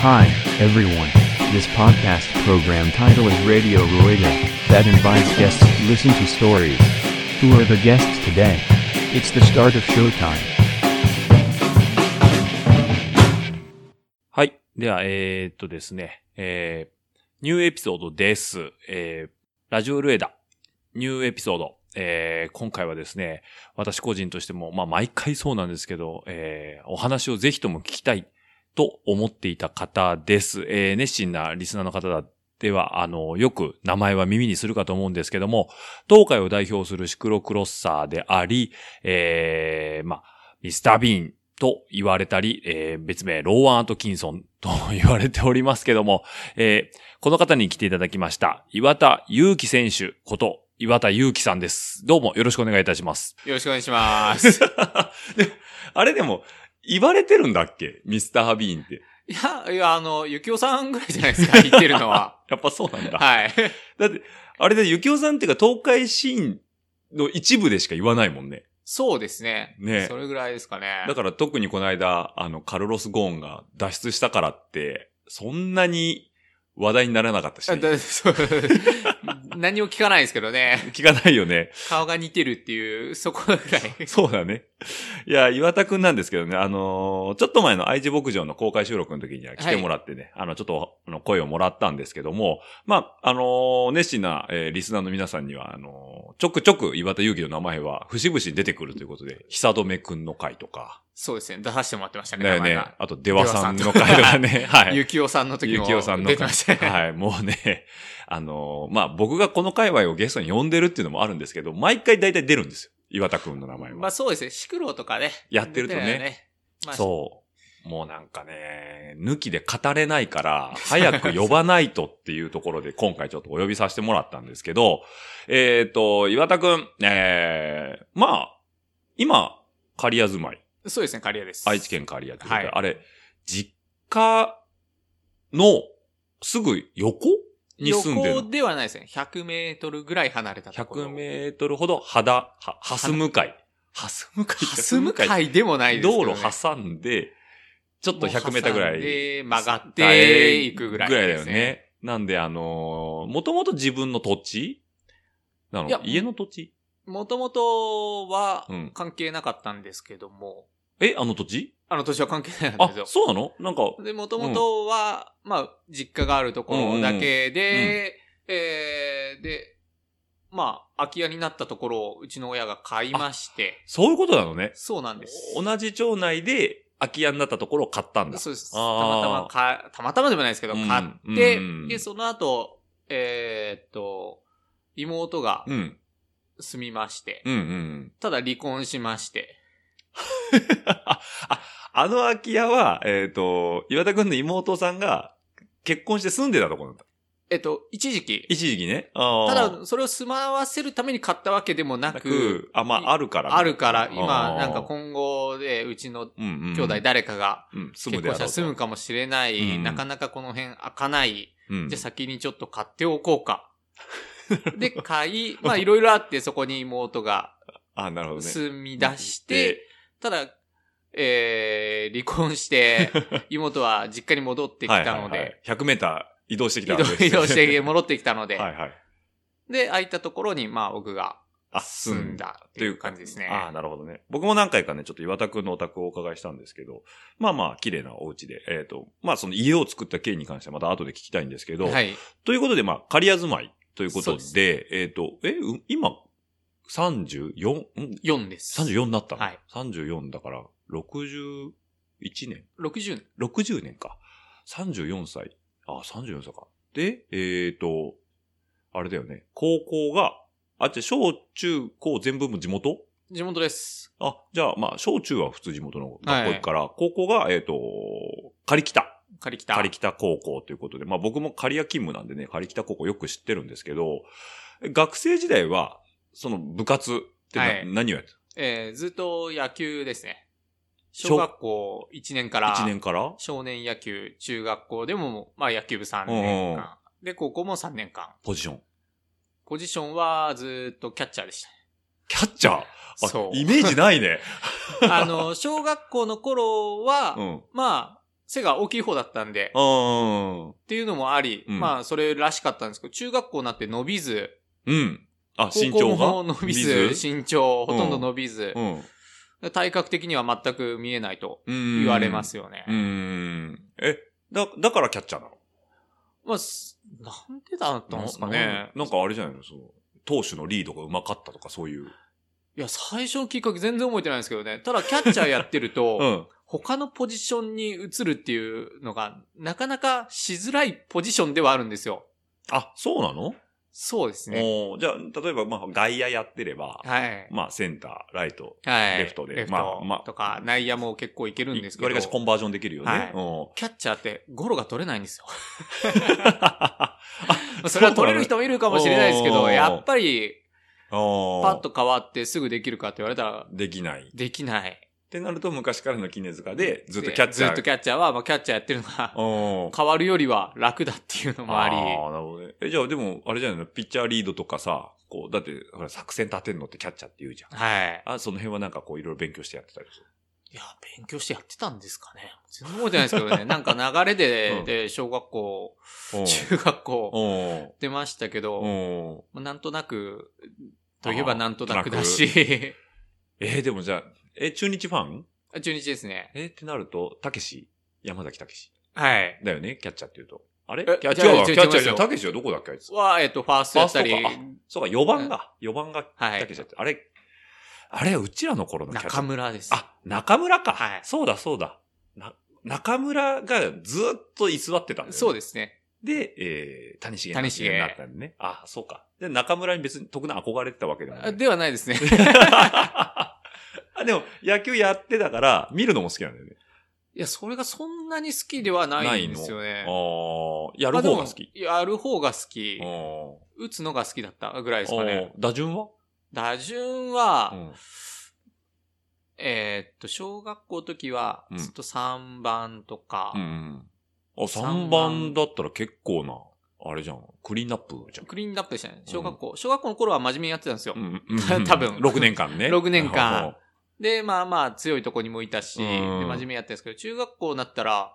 Hi, everyone. This podcast program title is Radio Rueda, that invites guests to listen to stories. Who are the guests today? It's the start of showtime. はい。では、えー、っとですね、えー、ニューエピソードです。えー、ラジオルエダ、ニューエピソード。えー、今回はですね、私個人としても、まあ、毎回そうなんですけど、えー、お話をぜひとも聞きたいと思っていた方です。えー、熱心なリスナーの方では、あの、よく名前は耳にするかと思うんですけども、東海を代表するシクロクロッサーであり、えー、まあ、ミスター・ビーンと言われたり、えー別名、ローアン・アトキンソンと言われておりますけども、えーこの方に来ていただきました、岩田祐希選手こと、岩田祐希さんです。どうもよろしくお願いいたします。よろしくお願いします。あれでも、言われてるんだっけ？ミスター・ビーンって。いや、いや、あの、ゆきおさんぐらいじゃないですか、言ってるのは。やっぱそうなんだ。はい。だって、あれで、ゆきおさんっていうか、東海シーンの一部でしか言わないもんね。そうですね。ねそれぐらいですかね。だから特にこの間、あの、カルロス・ゴーンが脱出したからって、そんなに話題にならなかったし、あだそう何も聞かないですけどね。聞かないよね。顔が似てるっていう、そこぐらい。そうだね。いや、岩田くんなんですけどね、あのーちょっと前の愛知牧場の公開収録の時には来てもらってね、あの、ちょっと、あの、声をもらったんですけども、まあ、あのー熱心な、えーリスナーの皆さんには、あのーちょくちょく岩田祐希の名前は、節々に出てくるということで、久留くんの回とか、そうですね。出させてもらってましたね。だよね。あと、出羽さんの回とかね、はい。ゆきおさんの時もゆきおさんの出てましたね。はい、もうね、あのーまあ、僕がこの界隈をゲストに呼んでるっていうのもあるんですけど、毎回大体出るんですよ。岩田くんの名前は。まあそうですね。シクロとかね。やってるとね出たよまあ、そう。もうなんかね、抜きで語れないから、早く呼ばないとっていうところで、今回ちょっとお呼びさせてもらったんですけど、えっ、と、岩田くん、えー、まあ、今、刈谷住まい。そうですね、カリアです。愛知県刈谷ってことで、はいあれ、実家のすぐ横に住んでる横ではないですね。100メートルぐらい離れたところ。100メートルほど肌、は、はす向かい。はす向かい？はす向かいでもないですね。道路挟んで、ちょっと100メーターぐらい。で、曲がっていくぐらいぐらいだよね。ね。なんで、あのー、もともと自分の土地ないのや家の土地もともとはうん関係なかったんですけども、え、あの土地？あの年は関係なかったんあですよ、。そうなの？なんか、で、もともとは、まあ、実家があるところだけで、えー、で、まあ、空き家になったところをうちの親が買いまして、そういうことなのね。そうなんです。同じ町内で空き家になったところを買ったんだ。そうです。たまたまか、たまたまでもないですけど、うん買って、うんで、その後、えーっと、妹がうん。住みまして、うんうん。ただ離婚しまして、あ、ああの空き家は、えっ、と、岩田くんの妹さんが結婚して住んでたところなんだ。えっと、一時期、一時期ね。ただ、それを住まわせるために買ったわけでもななくく、、あ、まあ、あるから。あるから、今、なんか今後で、うちのうんうん、兄弟誰かが結婚したら住むかもしれない、うん。なかなかこの辺開かない、うん。じゃあ先にちょっと買っておこうか。で、買い、まあいろいろあってそこに妹があ、なるほどね。住み出して、ただ、えー、離婚して、妹は実家に戻ってきたのはいはいはいで、100メーター移動してき移た動移動しては戻ってきたので、いはい。で、空いたところに、まあ僕があ、住んだっていう感じですね。ああ、なるほどね。僕も何回かね、ちょっと岩田くんのお宅をお伺いしたんですけど、まあまあ、綺麗なお家で、えっ、と、まあその家を作った経緯に関してはまた後で聞きたいんですけど、はい。ということで、まあ、刈谷住まいということで、えっ、と、え、う今、34? ん？4です。34になったの、はい。34だから、61年？60年。60年か。34歳。あ、34歳か。で、えっ、と、あれだよね。高校が、あっち、小中高全部も地元？地元です。あ、じゃあ、まあ、小中は普通地元の学校行くから、高校が、えっ、と、仮北。借り来た。仮北高校ということで、まあ僕も仮屋勤務なんでね、仮北高校よく知ってるんですけど、学生時代は、その部活ってな、はい何をやってえー、ずっと野球ですね。小小学校1年かたら、?1 年から？少年野球、中学校でも、まあ野球部3年間。で、高校も3年間。ポジション。ポジションはずっとキャッチャーでしキャッチャー？あそうイメージないね。た。あの、小学校の頃は、うん。まあ、背が大きい方だったんで、うん。っていうのもあり、うんまあ、それらしかったんですけど、中学校になって伸びず、うん。あ、身長がも伸びず、身長ほとんど伸びず、うん。体格的には全く見えないとうん。言われま。すよね。うん。え、だ、だからキャッチャーなの？まあ、すなんでだったんですかなね。ななんかあれじゃないの？その、投手のリードが上手かったとかそういう。いや、最初のきっかけ全然覚えてないんですけどね。ただ、キャッチャーやってると、うん。他のポジションに移るっていうのが、なかなかしづらいポジションではあるんですよ。あ、そうなの？そうですね。じゃあ、例えば、まあ、外野やってれば、はい。まあ、センター、ライト、はい。レフトでレフまあまあトとか、内野も結構いけるんですけど。わりかしコンバージョンできるよね。はいうんキャッチャーってゴロが取れないんですよ。それは取れる人もいるかもしれないですけど、やっぱり、パパッと変わってすぐできるかって言われたら、できない。っできない。てなると、昔からの杵塚で、ずっとキャッチャー。ずっとキャッチャーは、まあ、キャッチャーやってるのが、うん変わるよりは楽だっていうのもあり、ああ、なるほどね。え、じゃあでも、あれじゃないの？ピッチャーリードとかさ、こう、だって、ほら、作戦立てんのってキャッチャーって言うじゃん。はい。あ、その辺はなんかこう、いろいろ勉強してやってたりする？いや、勉強してやってたんですかね。全然覚えてないですけどね。なんか流れで、うんで、小学校、うん中学校、うん出ましたけど、うんまあなんとなく、といえばなんとなくだあし、えーでもじゃあ、え、中日ファン？中日ですね。えってなると、たけし？山崎たけし？はい。だよね？キャッチャーって言うと。あれ？えキャッチャーは、違う違うキャッチャーじゃん。たけしはどこだっけあいつ？は、えっと、ファーストやったりファーストか、そうか、4番が。4番がはいたけしだって。あれ、あれ、うちらの頃のキャッチャー。中村です。あ、中村か。はいそうだ、そうだ。な、中村がずっと居座ってたんだよ、ね。そうですね。で、えー、谷重谷繁になったんでね。あ、そうか。で、中村に別に特に憧れてたわけでもない。あではないですね。あでも、野球やってたから、見るのも好きなんだよね。いや、それがそんなに好きではないんですよね。ああ、やる方が好き？やる方が好き打つのが好きだったぐらいですかね。打順は？打順は、うんえーっと、小学校の時はうん、ずっと3番とか、うんうん。あ、3三番番だったら結構な、あれじゃん。クリーンナップじゃん。クリーンナップでしたね。小学校。小学校の頃は真面目にやってたんですよ。うん 多分6年間ね。6年間あで、まあまあ強いとこにもいたし、でうん真面目にやってるんですけど、中学校になったら、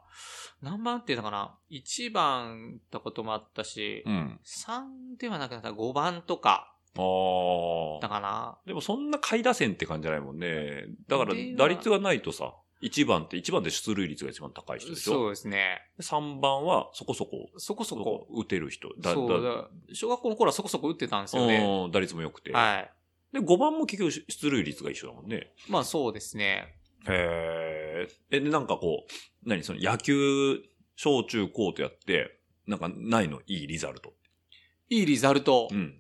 何番っていうのかな ?1 番ったこともあったしー。う、ん。3ではなくなったら5番とかああ。だかな。でもそんな下位打線って感じじゃないもんね。だから打率がないとさ、1番って、1番で出塁率が一番高い人でしそうょですね。?3 番はそこそこ、そこそこ。打てる人。そうだ。小学校の頃はそこそこ打ってたんですよね。うん打率も良くて。はい。で、5番も結局出塁率が一緒だもんね。まあそうですね。へえ。え、で、なんかこう、何その野球、小中高とやって、なんかないの？いいリザルト。いいリザルト。うん。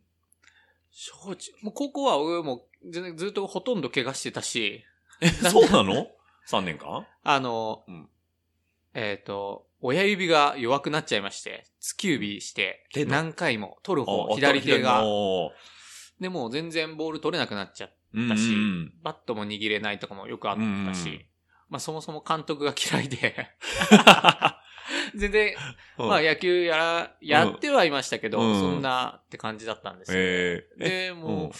小中、もう高校は俺もずっとほとんど怪我してたし、え、そうなの ?3 年間？あの、うんえっ、と、親指が弱くなっちゃいまして、突き指して何回も取る方、あ左手が。でもう全然ボール取れなくなっちゃっうんだしうん。バットも握れないとかもよくあったし、うんうんまあそもそも監督が嫌いで、う ん全然、う。んまあ野球やら、やってはいましたけど、うん。そんなって感じだったんですよ。え。ー、えで、もう、うん。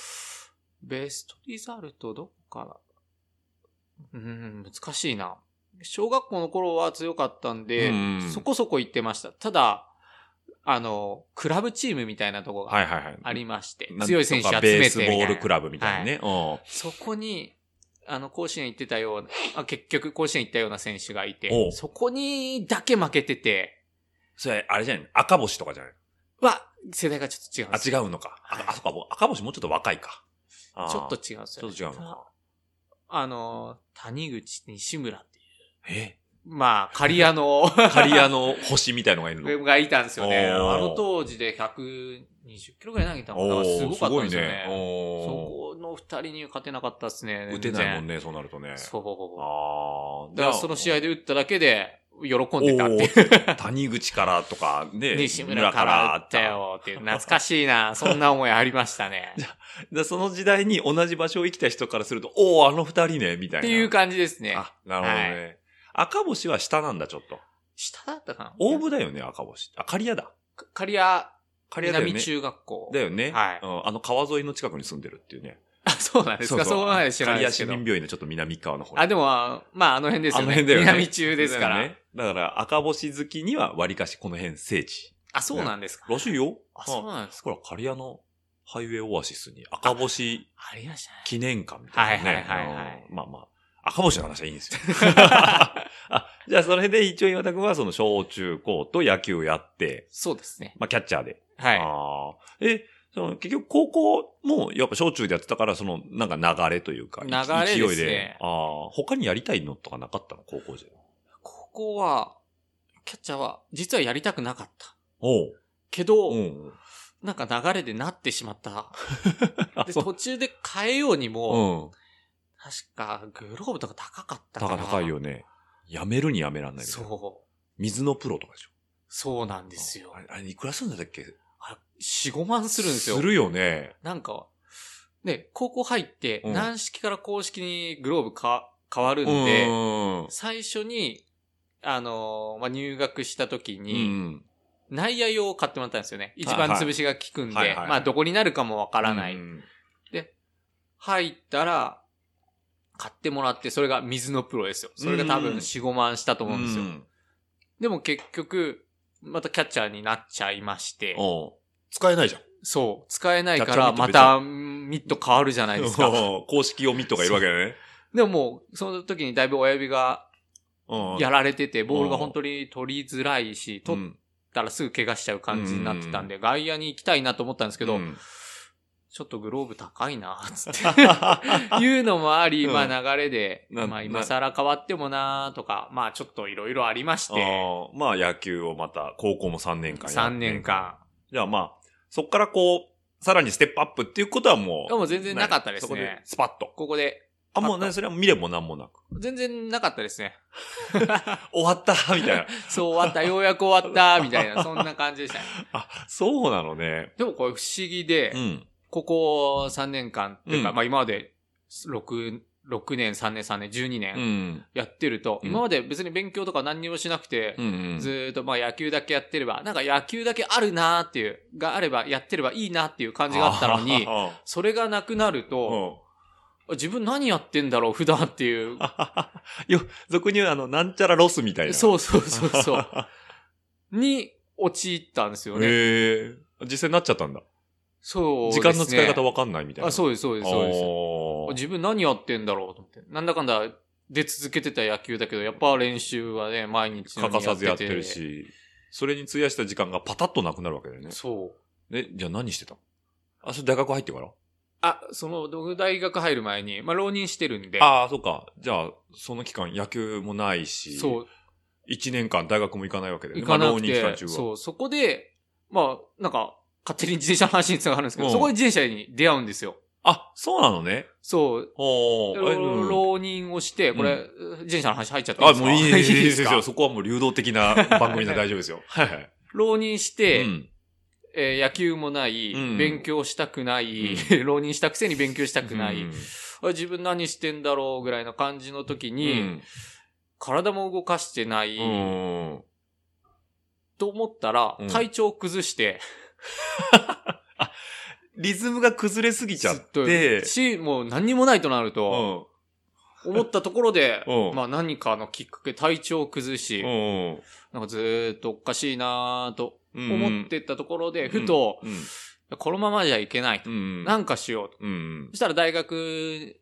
ベストリザルトどっかなうん、難しいな。小学校の頃は強かったんで、うん。そこそこ行ってました。ただ、あの、クラブチームみたいなとこがはいはいはい。ありまして、なんとか強い選手集めてベーみたいなスボールクラブみたいなね。うんそこに、あの、甲子園行ってたような、あ結局甲子園行ったような選手がいおて、うそこにだけ負けてて、それ、あれじゃない？赤星とかじゃない？は、世代がちょっと違うんあ、違うのか。はいあ、あそっか、赤星もうちょっと若いか。ちょっと違うんですよ、ちょっと違うのか。あの、谷口、西村っていう。え？まあ、刈谷の、カリアの星みたいのがいるのがいたんですよね。あの当時で120キロぐらい投げたのがおーすごかったんですよね。おーそこの二人に勝てなかったですね。打てないもんね。ね、そうなるとね。そう。ああ。だからその試合で打っただけで、喜んでたって谷口からとか、ね。西村から打ったよっていう、懐かしいな。そんな思いありましたね。でその時代に同じ場所を生きた人からすると、おおあの二人ね、みたいな。っていう感じですね。あ、なるほどね。赤星は下なんだ、ちょっと。下だったかな？大部だよね、赤星。あ、刈谷だ。刈谷刈谷だよね。南中学校。だよね。はいうんあの川沿いの近くに住んでるっていうね。あ、そうなんですか？そうなんです知らない刈谷ですけど市民。病院のちょっと南側の方にあ、でも、まあ、あの辺ですよね。あの辺だよね南中ですから。ねだから赤星好きには割かしこの辺聖地。あ、そうなんですか？らしいよ。あ、そうなんですか？ほら、刈谷のハイウェイオアシスに赤星。記念館みたいなね。はいはいはいはいうんまあまあ、赤星の話はいいんですよ。あ、じゃあそれで一応岩田くんはその小中高と野球やって、そうですね。まあキャッチャーで。はい。ああ。え、その結局高校もやっぱ小中でやってたから、そのなんか流れというか、流れですね勢いで。ああ。他にやりたいのとかなかったの高校時代。ここは、キャッチャーは、実はやりたくなかった。おう。けど、うん。なんか流れでなってしまった。あ、で。途中で変えようにも、うん。確かグローブとか高かったか高ら。高いよね。やめるにやめらんないそう。水のプロとかでしょ。そうなんですよあ。れ、あれいくらするんだっけ？あれ、4、5万するんですよ。するよね。なんか、ね、高校入って、うん軟式から公式にグローブか変わるんで、うん。最初に、あのーまあ、入学した時うに、ん。内野用を買ってもらったんですよね。一番潰しが効くんで、はいはいはいまあ、どこになるかもわからない。うん入ったら、買ってもらって、それが水のプロですよ。それが多分うん4、5万したと思うんですよ。ん。でも結局、またキャッチャーになっちゃいまして、使えないじゃん。そう、使えないからまたミット変わるじゃないですか。公式用ミットがいるわけだね。でももう、その時にだいぶ親指がうん。やられてて、ボールが本当に取りづらいし、取っうんたらすぐ怪我しちゃう感じになってたんで、外野に行きたいなと思ったんですけど、うんちょっとグローブ高いな、つって。いうのもあり、うんまあ流れで、なまあ今更変わってもなとか、まあちょっといろいろありまして、まあ野球をまた、高校も3年間やって3年。間。じゃあまあ、そっからこう、さらにステップアップっていうことはもう。でも全然なかったですねそこでスパッと。ここで、あ、もうね、それは見れもなんもなく。全然なかったですね。終わった？みたいな。そう終わった、ようやく終わった、みたいな、そんな感じでしたね。あ、そうなのね。でもこれ不思議で、うん。ここ3年間っていうか、うんまあ今まで6、6年、3年、3年、12う年ん。やってると、うん今まで別に勉強とか何にもしなくて、うんうん。ずーっとまあ野球だけやってれば、なんか野球だけあるなーっていう、があればやってればいいなっていう感じがあったのに、あ それがなくなるーと、うん自分何やってんだろう、普段っていう。よ、俗に言うあの、なんちゃらロスみたいな。そうそうそうそう。に陥ったんですよね。へえ。実際になっちゃったんだ。そうね。時間の使い方わかんないみたいな。あ、そうです、そうです、そうです。自分何やってんだろうと思って。なんだかんだ出続けてた野球だけど、やっぱ練習はね、毎日欠かさずやってる。し、それに費やした時間がパタッとなくなるわけだよね。そう。え、じゃあ何してたの？あ、それ大学入ってから？あ、その、僕大学入る前に、まあ、浪人してるんで。ああ、そっか。じゃあ、その期間野球もないし、そう、一年間大学も行かないわけだよね。行かなくまあ浪人期間て、中は。そう、そこで、まあ、なんか、勝手に自転車の話につながるんですけど、うん。そこで自転車に出会うんですよ。あ、そうなのね。そう。おーえうん。浪人をして、これ、自転車の話入っちゃっていいあ、ですか？もういいです いいです。か？よ。そこはもう流動的な番組で大丈夫ですよ。はいはい。浪人して、うん。えー野球もない、うん。勉強したくない、浪人したくせに勉強したくない、うん。あ自分何してんだろうぐらいな感じの時に、うん。体も動かしてない、うん。と思ったらうん、体調崩して、リズムが崩れすぎちゃって、し、もう何にもないとなるうと、ん。思ったところで、うん。まあ何かのきっかけ、体調を崩し、うんなんかずーっとおかしいなーとうん思ってったところで、ふと、うん。このままじゃいけないと。うんなんかしようと。うんそしたら大学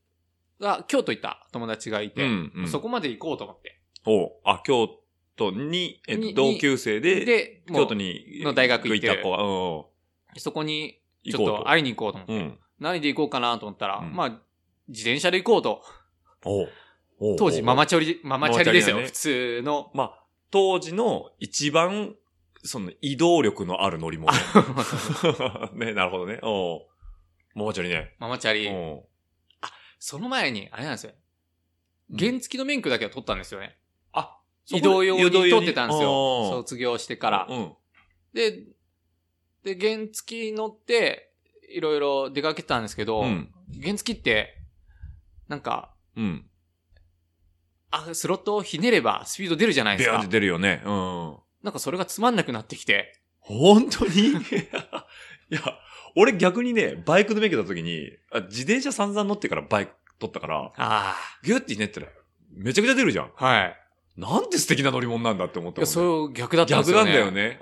が京都行った友達がいて、そこまで行こうと思って。おあ、京都に、えっとに同級生で、で、京都に、の大学行った子が、うんそこにちょっと会いに行こうと思って。うん。何で行こうかなと思ったら、うんまあ、自転車で行こうと。おうおう当時ママチャリ、ママチャリですよ。ママ普通の。まあ、当時の一番、その移動力のある乗り物。ね、なるほどね。おうママチャリね。ママチャリ。おうその前に、あれなんですよ。原付の免許だけは取ったんですよね。あ、移動用に取ってたんですよ。卒業してから。うん。で、で、原付乗って、いろいろ出かけてたんですけど、うん。原付って、なんか、うん。あ、スロットをひねればスピード出るじゃないですか。出るよね。うん。なんかそれがつまんなくなってきて。本当に？いや、俺逆にね、バイクの免許た時に、あ自転車散々乗ってからバイク取ったから、あギュッてひねったら、めちゃくちゃ出るじゃん。あ。はい。なんて素敵な乗り物なんだって思ったいや、もんねそう逆だったんですよね。逆なんだよ。ね。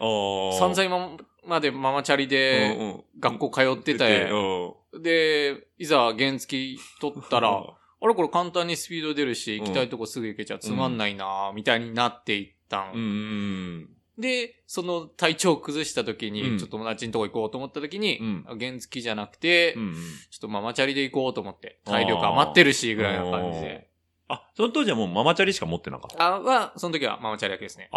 散々今までママチャリうんでうん学校通ってて、うんで、いざ原付取ったら、あれこれ簡単にスピード出るし、うん行きたいとこすぐ行けちゃつまんないなみたいになっていったん。うんうんで、その体調を崩した時に、うんちょっと友達のとこ行こうと思った時に、うんあ原付じゃなくて。ちょっとママチャリで行こうと思って、体力余ってるし、ぐらいな感じで。あ、その当時はもうママチャリしか持ってなかった。あ、は、その時はママチャリだけですね。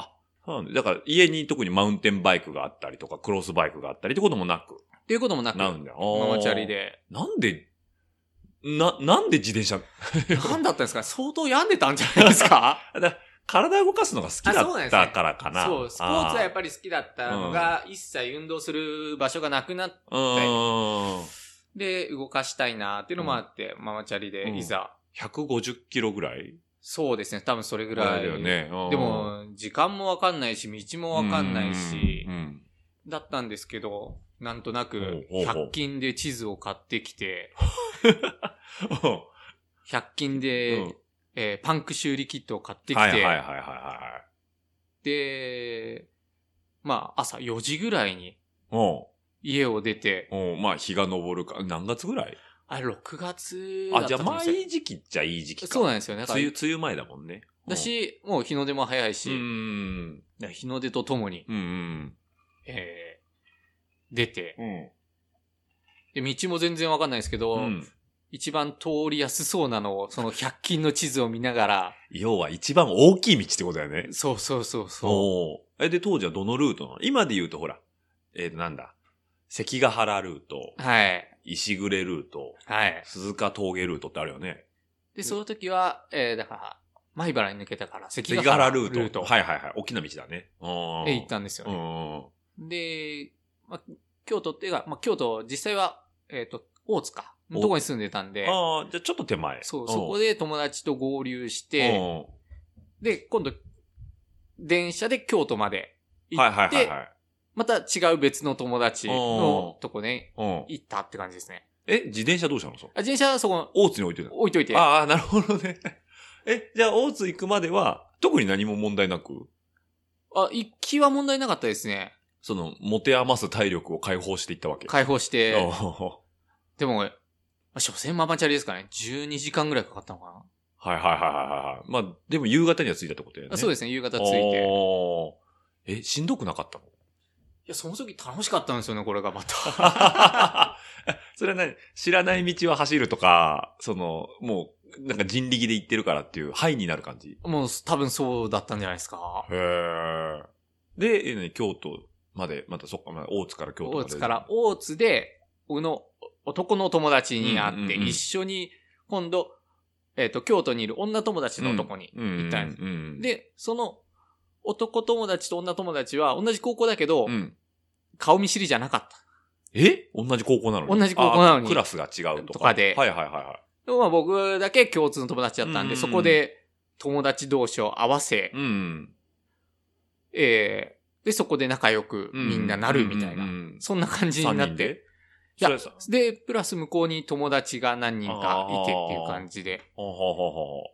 そうなんだだから家に特にマウンテンバイクがあったりとか、クロスバイクがあったりってこともなく。っていうこともなく、マなんだよ。マチャリ。で。なんで、な、なんで自転車、何だったんですか？相当病んでたんじゃないですか？だ体動かすのが好きだったからかな。そう、スポーツはやっぱぱり好きだったのが、一切運動する場所がなくなっ。て、動かしたいなっていうのもあって、ママチャリでうんいざ、150キロぐらい？そうですね、多分それぐぐらい。だよね。うんで、も、時間もわかんないし、道もわかんないしう、ん。だったんですけど、なんとなく、ほうほうほう100均で地図を買ってきて、うん100均で、うんえーパンク修理キットを買ってきて、はいはいはいはいはで、まあ、朝4時ぐらいに。家を出て、うん、まあ、日が昇るか。何月ぐらい？あれ6月だあ、じゃあ、ったと思うんですよまあいい時期っちゃいい時期か。そうなんですよね。だから梅雨、梅雨前だもんね。だし、もう日の出も早いうん、し、うん。日の出とともに、うん、うん。えー出て、うん。で、道も全然わかんないですけど、うん。一番通りやすそうなのを、その100均の地図を見ながら、要は一番大きい道ってことだよね。そうそうそうそう。おーえ、で、当時はどのルートなの？今で言うとほら、えー、なんだ？関ヶ原ルート、はい。石暮ルート、はい。鈴鹿峠ルートってあるよね。で、その時は、えー、だから、前原に抜けたから、関関ヶ原ルート。ルートはいはいはい。大きな道だね。うんへ行ったんですようね。ん。で、まあ、京都っていうか、まあ、京都、実際は、えっ、と、大津か、のとこに住んでたんで、ああ、じゃあちょっと手前。そう、そこで友達と合流して、うんで、今度、電車で京都まで行はいって、はいはいはい。また違う別の友達のとこね、うん。行ったって感じですね。え、自転車どうしたの？そあ自転車はそこ大津に置いてたの？置いといて、ああ、なるほどね。え、じゃあ大津行くまでは、特に何も問題なく、あ、行きは問題なかったですね。その、持て余す体力を解放していったわけ。解放して、おでも、まあ、所詮ママチャリですからね、12時間ぐらいかかったのかな。はいはいはいはいはい。まあ、でも夕方には着いたってことだよね。であそうですね、夕方着いて。おーえ、しんどくなかったの？いや、その時楽しかったんですよね、これがまた。それは何？知らない道は走るとか、その、もう、なんか人力で行ってるからっていう、ハイになる感じ？もう多分そうだったんじゃないですか。へえ。で、京都まで、またそっか、まあ大津から京都まで。大津から、大津で、僕の男の友達に会って、一緒に、今度、えっ、と、京都にいる女友達のとこに行ったんです。で、その、男友達と女友達は同じ高校だけど、うん。顔見知りじゃなかった。え？同じ高校なのに？同じ高校なのにあクラスが違うとか。とかではいはいはいはい。でもまあ僕だけ共通の友達だったんで、うんそこで友達同士を合わせ、うん。えー、で、そこで仲良くみんななるみたいな。そんな感じになって。いやそれさで、プラス向こうに友達が何人かいてっていう感じで。はははは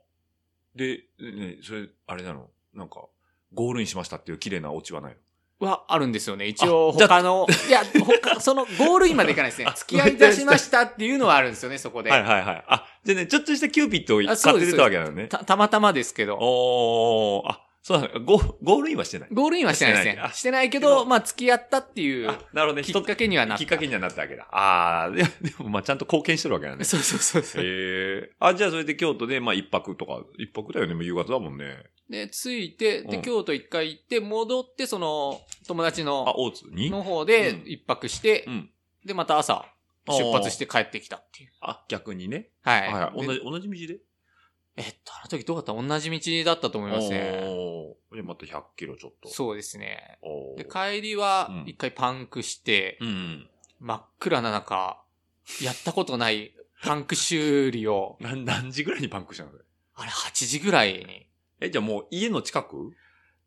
で、ね、それ、あれなの？なんか、ゴールインしましたっていう綺麗なオチはないの？はあるんですよね。一応他の、いや、他、そのゴールインまでいかないですねあ。付き合い出しましたっていうのはあるんですよね、そこで。はいはいはい。あ、じゃあね、ちょっとしたキューピッドを買って出たわけなのね。た、たまたまですけど。おー、あ、そうだ、ゴゴールインはしてない。ゴールインはしてないです。ねしてないけけどど、まあ付き合ったっていうあ、なるほどね。きっかけにはなった。きっかけにはなったわけだ。ああ、ででもまあちゃんと貢献してるわけだね。そうそうそうそう。へえ。あ、じゃあそれで京都で、まあ一泊とか、一泊だよね、もう夕方だもんね。で、着いて、で、うん京都一回行って、戻って、その、友達あ、の、大津に？の方でうん一泊してう、ん。で、また朝、出発して帰ってきたっていう。あ、逆にね。はい。はいはい。同でじ、同じ道で？えっと、あの時どうだった？同じ道だったと思いますね。おーで、また100キロちょっと。そうですね。おーで、帰りはうん一回パンクして、うん。真っ暗な中、やったことないパンク修理を、何、何時ぐらいにパンクしたのあれ8時ぐらいに。え、じゃあもう家の近く？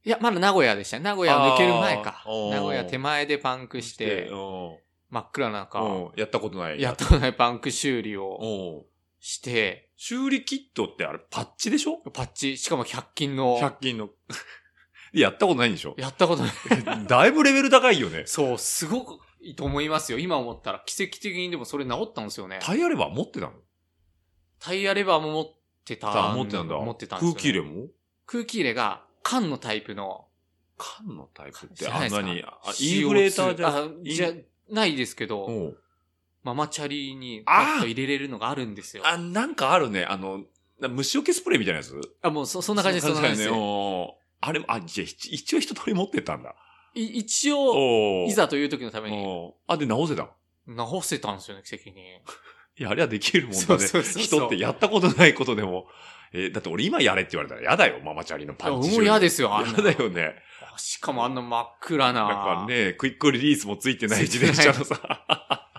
いや、まだ名古屋でしたね。名古屋抜ける前か名古屋手前でパンクして、うん真っ暗な中、うんやったことない。やったことないパンク修理をおして、修理キットってあれパッチでしょ？パッチ、しかも100均の。?100 均の。やったことないんでしょ？やったことない。だいぶレベル高いよね。そう、すごくいいと思いますよ。今思ったら奇跡的にでもそれ治ったんですよね。タイヤレバー持ってたの？タイヤレバーも持ってた。持ってたんだ。持ってたんですよ、ね。空気入れも？空気入れが缶のタイプの。缶のタイプって、あんなに、あインフレーターじゃ、あ、じゃないですけど、うんママチャリにパッと入れれるのがあるんですよ。あ、なんかあるね。あの、な虫除けスプレーみたいなやつ？あ、もうそ、そんな感じです、そんな感じですあれも、あ、じゃあ一一応一通り持ってたんだ。い一応、いざという時のためにあ、で直せた。直せたんですよね、奇跡に。いや、あれはできるもんだね。人ってやったことないことでも。えーだって俺今やれって言われたら嫌だよ、ママチャリのパンチ。もう嫌ですよ、あんな嫌だよね。しかもあんな真っ暗な。なんかね、クイックリリースもついてない自転車のさ。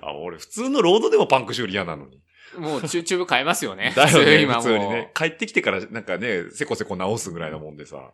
あ、俺普通のロードでもパンク修理嫌なのに。もうチュチューブ変えますよね。だよね、今普通にね。帰ってきてからなんかね、せこせこ直すぐらいなもんでさ。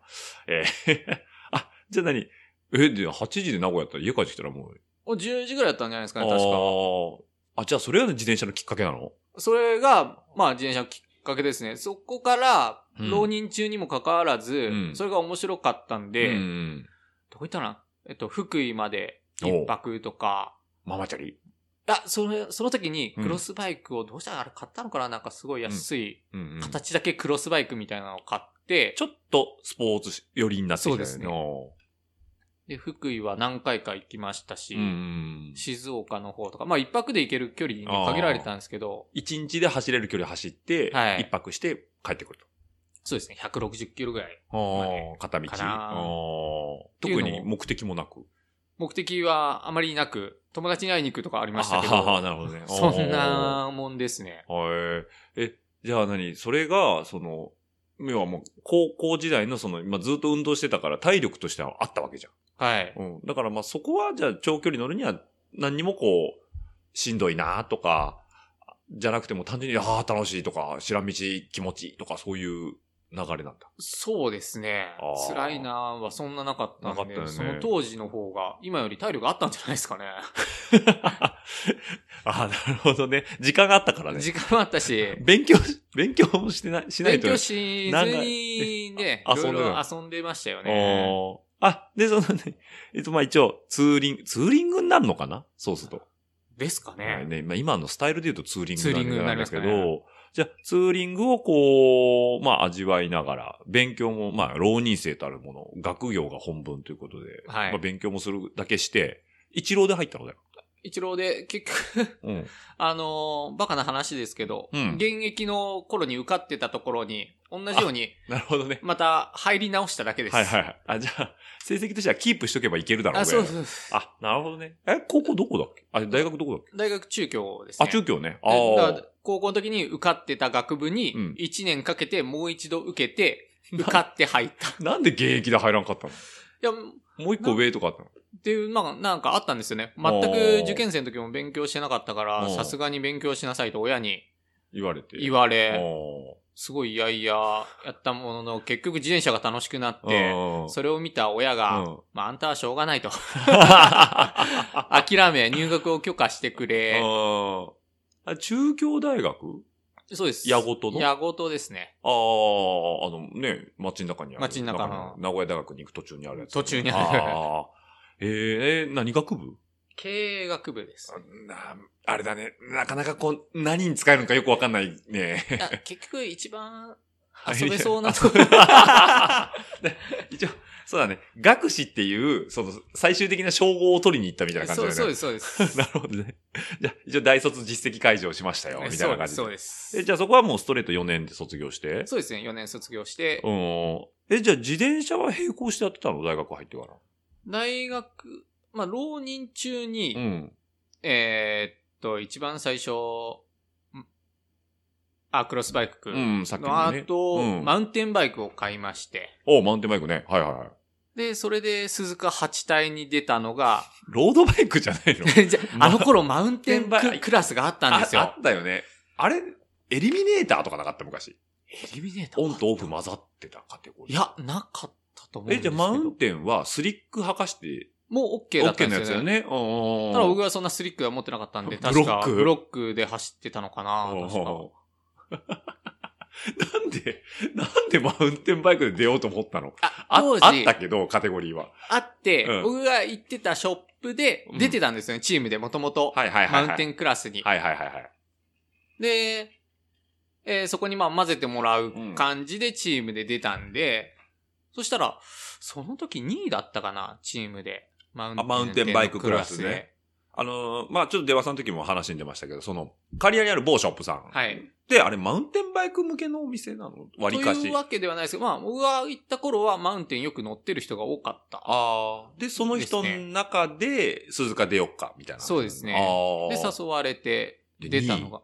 えー あ、じゃあ何？え、で、8時で名古屋やったら家帰ってきたらもう。お10時ぐらいだったんじゃないですかあね、確か。ーあ、じゃあそれが自転車のきっかけなの？それが、まあ自転車のきっかけですね。そこから、うん。浪人中にもかかわらず、うん。それが面白かったんで、うん。どこ行ったかな？えっと、福井まで一泊とか、ママチャリ。あ、それ、その時にうん。クロスバイクをどうしたらあれ買ったのかな？なんかすごい安い、形だけクロスバイクみたいなのを買って、ちょっとスポーツ寄りになってきたよそうですね。おで、福井は何回か行きましたし、うんうん。静岡の方とか、まあ一泊で行ける距離に限られたんですけど、一日で走れる距離走って、はい一泊して帰ってくると。そうですね、160キロぐらい。片道。特に目的もなく。目的はあまりなく、友達に会いに行くとかありましたけど、なるほどね。そんなもんですね。え、じゃあ何？それが、その、要はもう、高校時代のその、今ずっと運動してたから体力としてはあったわけじゃん。はい。うん。だからまあそこは、じゃあ長距離乗るには何にもこう、しんどいなとか、じゃなくても単純に、ああ、楽しいとか、知らん道気持ちいいとか、そういう流れなんだ。そうですね。辛いなはそんななかったんで、ねその当時の方が、今より体力あったんじゃないですかね。ああ、なるほどね。時間があったからね。時間もあったし、勉強し、勉強もしてない、しないと。勉強しずにね、いろいろ遊んで遊んでましたよね。あ、で、そのね、えっと、まあ一応、ツーリング、ツーリングになるのかな？そうすると。ですかはいね。ねまあ、今のスタイルで言うとツーリングになりますけど、じゃあ、ツーリングをこう、まあ、味わいながら、勉強も、まあ、浪人生とあるもの、学業が本分ということで、はいまあ、勉強もするだけして、一浪で入ったのだよ。一郎で、結局、うん。あのーバカな話ですけど、うん現役の頃に受かってたところに、同じように、なるほどね。また入り直しただけです。はいはいはい。あ、じゃあ、成績としてはキープしとけばいけるだろうあ、ね。そうそうそう。あ、なるほどね。え、高校どこだっけ？あ、大学どこだっけ？大学中京ですね。あ、中京ね。ああ。高校の時に受かってた学部にうん、1年かけてもう一度受けて、受かって入った。いなんで現役で入らんかったの？や、もう一個上とかあったの？っていう、まあ、なんかあったんですよね。全く受験生の時も勉強してなかったから、さすがに勉強しなさいと親に言われて。言わあれ、すごいいやいややったものの、結局自転車が楽しくなって、それを見た親が、うんまあ、あんたはしょうがないと。あ 諦め、入学を許可してくれ。あ中京大学？そうです。矢事の？矢事ですね。ああ、あのね、街の中にある。街の中の名古屋大学に行く途中にあるやつ。途中にあるああ。えー、えー何学部？経営学部です。なあれだね。なかなかこう、何に使えるのかよくわかんないね。結局一番遊べそうなとこ。で一応、そうだね。学士っていう、その、最終的な称号を取りに行ったみたいな感じだよね。そうそうです、そうです。なるほどね。じゃあ、一応大卒実績解除をしましたよ、みたいな感じそうです。え、じゃあそこはもうストレート4年で卒業して？そうですね、4年卒業して、うん。え、じゃあ自転車は並行してやってたの？大学入ってから。大学、まあ、浪人中に、ん。えーっと、一番最初、んあ、クロスバイクうん、さっきののね。後、うんマウンテンバイクを買いまして、おマウンテンバイクね。はいはいはい。で、それで鈴鹿8体に出たのが、ロードバイクじゃないの？じゃあの頃マウンテンマウンテンバイククラスがあったんですよああ。ったよね。あれ、エリミネーターとかなかった昔？エリミネーター？オンとオフ混ざってたカテゴリー。いや、なかったと思うんえ、ですけど。じゃあマウンテンはスリック履かして、もう OK だった OK んのですよね。やつよね。うん。ただ僕はそんなスリックは持ってなかったんで、ブロックブロックで走ってたのかなうん確かなんで、なんでマウンテンバイクで出ようと思ったの？あ、あ当時あったけど、カテゴリーは。あって、うん僕が行ってたショップで出てたんですよね、チームでもともと。はいはいはい、はい。マウンテンクラスに。はいはいはいはい。で、えーそこにまあ混ぜてもらう感じでチームで出たんで、そしたら、その時2位だったかな、チームで。マウマウンテンバイククラスね。あのーまあちょっと出羽さんの時も話に出ましたけど、その、刈谷にある某ショップさん。はい。で、あれマウンテンバイク向けのお店なの割りかしという。わけではないですけど、まあ僕が行った頃はマウンテンよく乗ってる人が多かった。ああ。で、その人の中で、鈴鹿出よっか、みたいな。そうですねあで、あ。誘われて出たのが。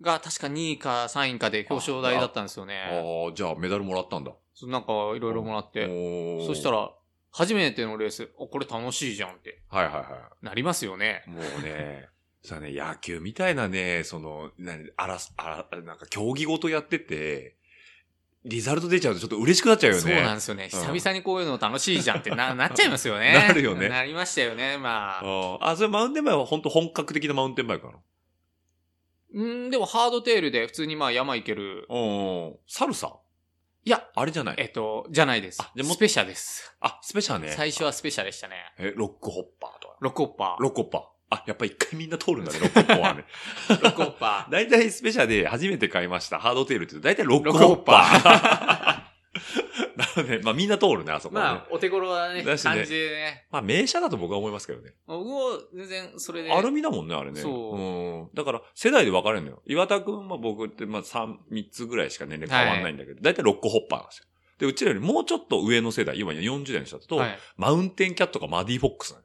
が、確か2位か3位かで表彰台だったんですよね。ああ、じゃあメダルもらったんだ。そうなんかいろいろもらって。そした、ら、初めてのレース、お、これ楽しいじゃんってはいはいはなりますよねい。。もうね、さね、野球みたいなね、その、なに、あらす、あら、なんか競技ごとやってて、リザルト出ちゃうとちょっと嬉しくなっちゃうよね。そうなんですよね。うん久々にこういうの楽しいじゃんってな、なっちゃいますよね。なるよねなりましたよね、まあ。あそれマウンテンバイクは本当本格的なマウンテンバイクな？のうん、でもハードテールで普通にまあ山行ける。うん。サルサ？いや、あれじゃないえっと、じゃないですあ。じゃあもスペシャです。あ、スペシャルね。最初はスペシャでしたね。え、ロックホッパーとか。ロックオッパー。ロックホッパー。あ、やっぱ一回みんな通るんだね、ロックホッパーはね。ロックオッパー。大体スペシャルで初めて買いましたハードテールって大体ロックロックホッパー。まあみんな通るね、あそこはね。まあ、お手頃なね、だしね感じでね。まあ名車だと僕は思いますけどね。僕も全然それで。アルミだもんね、あれね。。そうんだから、世代で分かれるのよ。岩田くんは僕って、まあ三、三つぐらいしか年齢変わんないんだけど、大体ロックホッパーなんですよ。で、うちらよりもうちょっと上の世代、今40代の人だと、はい。マウンテンキャットかマディフォックスな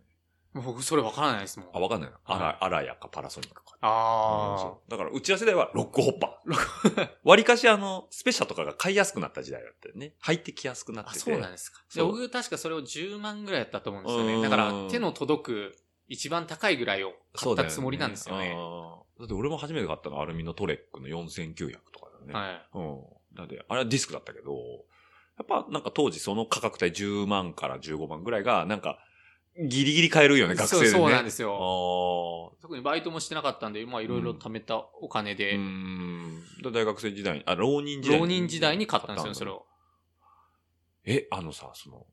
僕それわからないですもん。あ、わかんないな。あはいら、あらやかパナソニックか。あそうだから、うちら世代はロックホッパー。割かしあの、スペシャとかが買いやすくなった時代だったよね。入ってきやすくなっあ。あ、てて。そうなんですか。で僕確かそれを10万ぐらいやったと思うんですよね。うんだから手の届く一番高いぐらいを買ったつもりなんですよね。あーだって俺も初めて買ったのはアルミのトレックの4900とかだよね。はい。うん。なんで、あれはディスクだったけど、やっぱなんか当時その価格帯10万から15万ぐらいが、なんか、ギリギリ買えるよね、学生でね。そうそうなんですあよ。ー特にバイトもしてなかったんで、まあいろいろ貯めたお金うで、ん。で大学生時代に、あ、浪人時代浪人時代に買ったんですよ、それを。を。え、あのさ、その、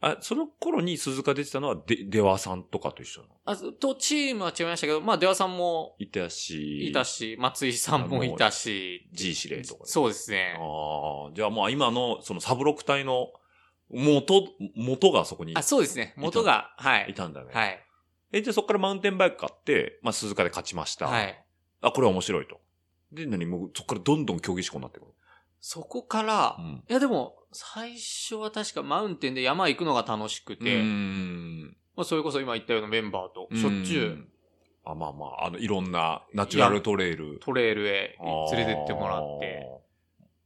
あ、その頃に鈴鹿出てたのは、で、出羽さんとかと一緒なの？あと、チームは違いましたけど、まあ、出羽さんもいたし、いたし、松井さんもいたし、G 司令とかねそうですね。ああ、じゃあもう今の、そのサブロック隊の元、元がそこにあ、そうですね。元が、はい。いたんだね。はい。え、じゃあそこからマウンテンバイク買って、まあ鈴鹿で勝ちました。はい。あ、これは面白いと。で、何？もうそこからどんどん競技志向になってくる。そこからう、ん。いやでも、最初は確かマウンテンで山行くのが楽しくうて、ん。まあ、それこそ今言ったようなメンバーと、しょっちゅううん。あ、まあまあ、あの、いろんなナチュラルトレイル。トレイルへ連れてってもらって。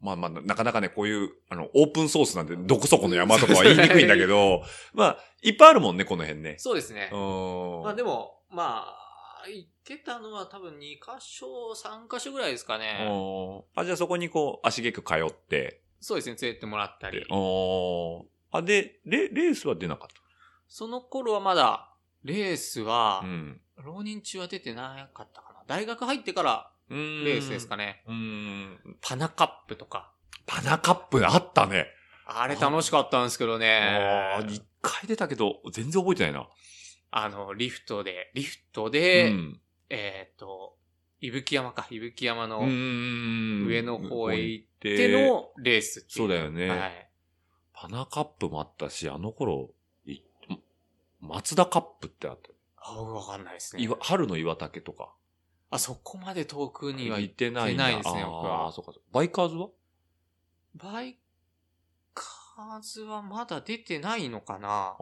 まあまあ、なかなかね、こういう、あの、オープンソースなんで、どこそこの山とかは言いにくいんだけど、まあ、いっぱいあるもんね、この辺ね。そうですね。うん。まあでも、まあ、行ってたのは多分2箇所、3箇所ぐらいですかね。うんあ、じゃあそこにこう、足げく通って。そうですね、連れてってもらったり。おあ、で、レ、レースは出なかっその頃はまだ、レースはた。う、ん。浪人中は出てなかったかな。大学入ってからレレースですかね。ね。うん。パナカップとか。パナカップあったね。あれ楽しかったんですけどね一回出たけど、全然覚えてないな。あの、リフトで、リフトうで、ん。えっ、と、伊吹山か、伊吹山のうん上の方へ行っでてのレースっていそうだよねはい。パナカップもあったし、あの頃、い松田カップってあった。あ、僕わかんないですね。岩春の岩竹とか。あ、そこまで遠くには行っ行ってないんだ。ないですね、僕はあー。そうかそうバイカーズは？バイカーズはまだ出てないのかな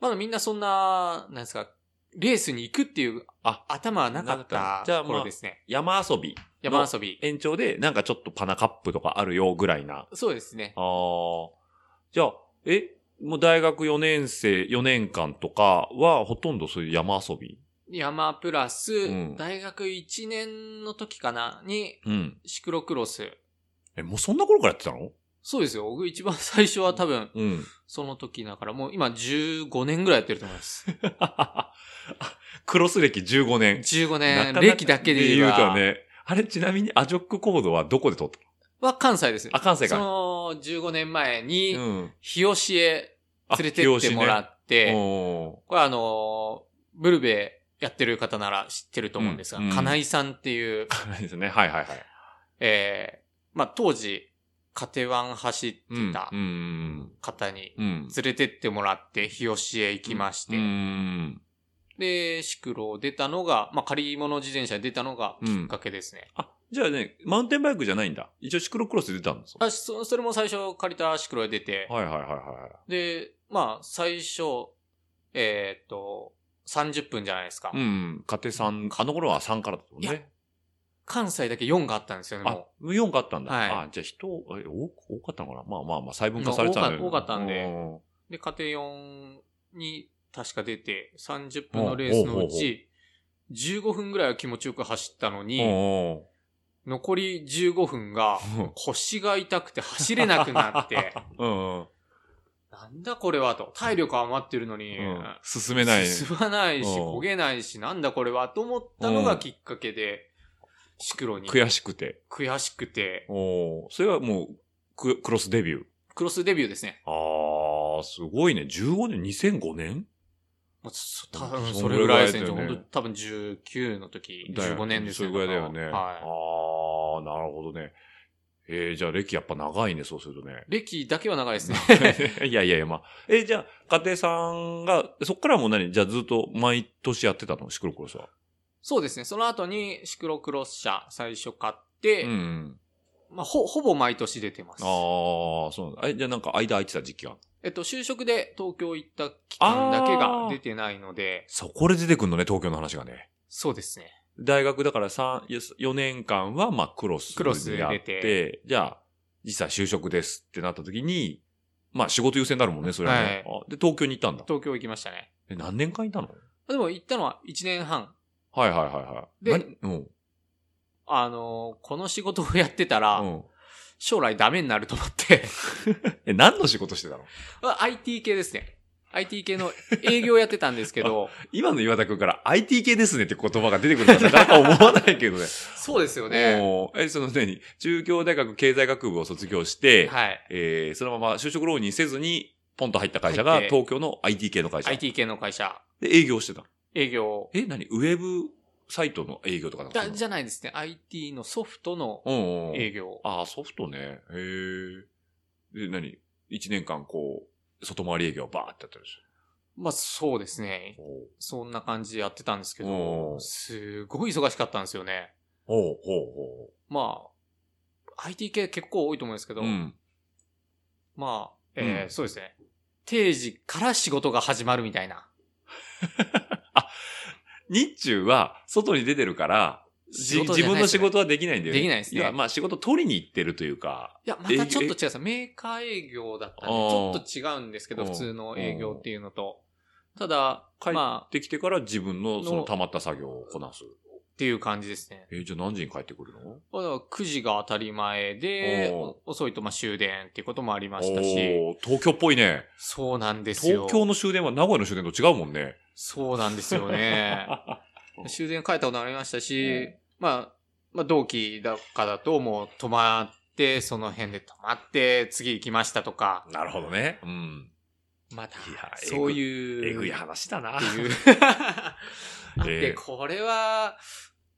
まだみんなそんな、なんですか、レースに行くっていうあ頭はなかったたじゃあ頃ですね。山遊び。山遊び。延長で、なんかちょっとパナカップとかあるよぐらいな。そうですね。ああ。じゃあ、え、もう大学4年生、4年間とかはほとんどそういう山遊び？山プラス、ん大学1年の時かなに、うん。シクロクロス。え、もうそんな頃からやってたの？そうですよ。僕一番最初は多分、うん。その時だから、もう今15年ぐらいやってると思います。クロス歴15年。15年、歴だけで言えば。とね、あれ、ちなみにアジョックコードはどこで取ったは関西です。あ関西かその15年前に。日吉へ連れてってもらって、おこれあのーブルベやってる方なら知ってると思うんですが、うんうん金井さんっていう、ーですね。はいはいはい。えー、まあ当時、カテワン走ってたうん。うん。方にうん。連れてってもらって日吉へ行きまして、うん。で、シクロ出たのが、まあ借り物自転車で出たのがきっかけですね。あ、じゃあね、マウンテンバイクじゃないんだ。一応シクロクロスで出たんですよ。あそそれも最初借りたシクロへ出て、はいはいはいはい。で、まあ最初、えーっと、30分じゃないですか。うん。家庭さん、あの頃は3からだったもんね。関西だけ4があったんですよね、あも、4があったんだ。はいあ、じゃあ人、え多多かったのかな？まあまあまあ、細分化されてたんだ多かったんで。で、家庭4に確か出て、30分のレースのうち、15分ぐらいは気持ちよく走ったのに、残り15分がうん腰が痛くて走れなくなって、うん。なんだこれはと。体力余ってるのに、うん進めない。進まないし、うん焦げないし、なんだこれはと思ったのがきっかけで、シクロに悔しくて。悔しくて、おうそれはもうク、クロスデビュー。クロスデビューですね。ああ、すごいね。15年 ?2005 年？多分そそれぐらいですね。本当多分19の時、だよ15年ですね。それぐらいだよね。はい。ああ、なるほどね。えー、じゃあ歴やっぱ長いね、そうするとね。歴だけは長いですね。いやいやいや、まあ。え、じゃあ、家庭さんが、そっからもう何？じゃあずっと毎年やってたの？シクロクロスは。そうですね。その後にシクロクロス車最初買って、うん。まあ、ほ、ほぼ毎年出てます。ああ、そうなんだ。え、じゃあなんか間空いてた時期が。えっと、就職で東京行った期間だけが出てないので、そこで出てくんのね、東京の話がね。そうですね。大学だから3、4年間は、まあ、クロスクロスでやっ出てて、じゃあ、実際就職ですってなった時に、まあ、仕事優先になるもんね、それはね。あで、東京に行ったんだ。東京行きましたね。え、何年間いたの？でも行ったのは1年半。はいはいはいはい。で何？うん。あのーこの仕事をやってたら、うん。将来ダメになると思って、え、何の仕事してたの？まあ IT 系ですね。IT 系の営業やってたんですけど、今の岩田くんから IT 系ですねって言葉が出てくるとはなかな か思わないけどね。そうですよね。え、その何？中京大学経済学部を卒業して、はい。えー、そのまま就職浪人せずに、ポンと入った会社が東京の IT 系の会社。IT 系の会社、で、営業してた。営業、え、何？ウェブサイトの営業とかなんかだじゃないですね。IT のソフトのうんうん。営業。ああ、ソフトね。へえ。で、何？一年間こう、外回り営業バーってやってるんですまあそうですね。よ。そんな感じでやってたんですけおど、うすごい忙しかったんですよね。ほうほうほまあ、IT 系結構多いと思うんですけう。ど、うん。まあ、えーうんそうですね。定時から仕事が始まるみたいな。日中は外に出てるから、自分の仕事はできないんだよね。できないですねいや、まあ仕事取りに行ってるというか。いや、またちょっと違うんですよ。メーカー営業だったんで、ちょっと違うんですけど、うん普通の営業っていうのと。ただ、帰まあ、できてから自分のそのの溜まった作業をこなす。っていう感じですね。えーじゃあ何時に帰ってくるの？だから9時が当たり前で、遅いとまあ終電っていうこともありましたし、東京っぽいね。そうなんですよ。東京の終電は名古屋の終電と違うもんね。そうなんですよね。終電帰ったことありましたし、まあ、まあ同期だかだともう泊まって、その辺で泊まって、次行きましたとか、なるほどね。うん。またそういう。えぐい話だな。っていう。あって、ええこれは、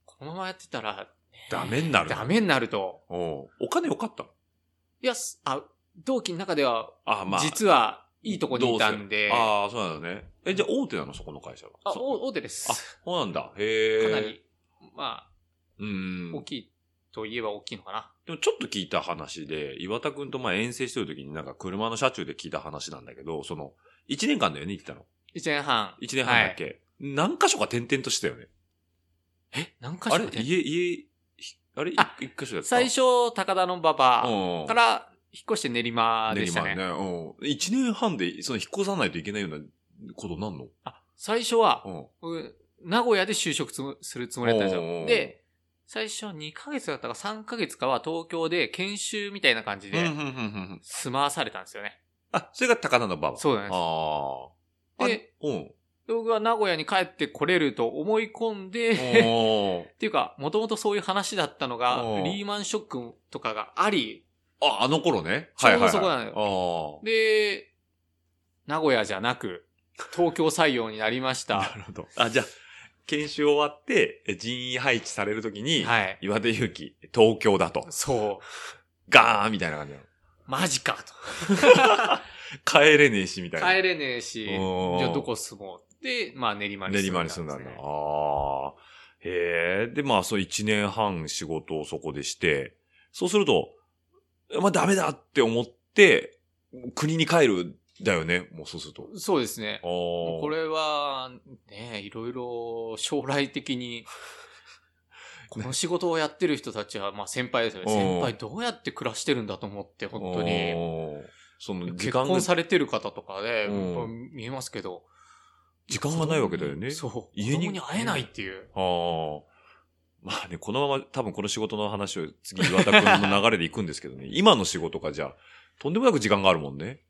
このままやってたら、ダメになる。ダメになると。おうお金よかったいや、すあ、同期の中では、あ、まあ。実はいいとこにいたんで、ああ、そうなんだね。え、じゃあ大手なの？そこの会社は。あ、大手であ、す。そうなんだ。へえ。かな。り、まうんあ、。大きいと言えば大きいのかな。でもちょっと聞いた話で、岩田くんとまあ遠征してる時になんか車の車中で聞いた話なんだけど、その、1年間だよね、行ってたの。一年半。1年半だっはいけ。何箇所か転々としたよね。え、何箇あれ？家、家、ひあれ？あ一箇所やった？最初、高田の馬場うんから引っ越して練馬でしたね。練馬ね。うん。1年半で、その引っ越さないといけないようなことなんの？あ、最初はう、ん。う名古屋で就職するつもりだったんですよ。で、最初2ヶ月だったか3ヶ月かは東京で研修みたいな感じでうんうんうんうん住まわされたんですよね。あ、それが高田の馬場。そうなんですああ。であ、うん。僕は名古屋に帰ってこれると思い込んで、っていうか、もともとそういう話だったのがリーマンショックとかがあり、あ、あの頃ね。はいはいはいそこなのよよ。で、名古屋じゃなく、東京採用になりましああ。なた。るほど。あ、じゃあ、研修終わって、え人員配置されるときに、はい。岩手勇気、東京だと。そう。ガーンみたいな感じなの。マジか 帰れねえし、みたいと。な。帰れねえし、じゃあどこ住もうで、まあ練馬に練住んだ馬に住んだんだ。ああ。へえ。で、まあ、そう一年半仕事をそこでして、そうすると、まあダメだって思って、国に帰る、だよね。もうそうすると。そうですね。これは、ね、いろいろ将来的に、この仕事をやってる人たちは、まあ先輩ですよね。うん先輩どうやって暮らしてるんだと思って、本当に。その時結婚、されてる方とかで、見えますけど。時間がないわけだよね。そう。家に家に会えないっていう。ああ。まあね、このまま多分この仕事の話を次岩田君の流れで行くんですけどね。今の仕事がじゃあ、とんでもなく時間があるもんね。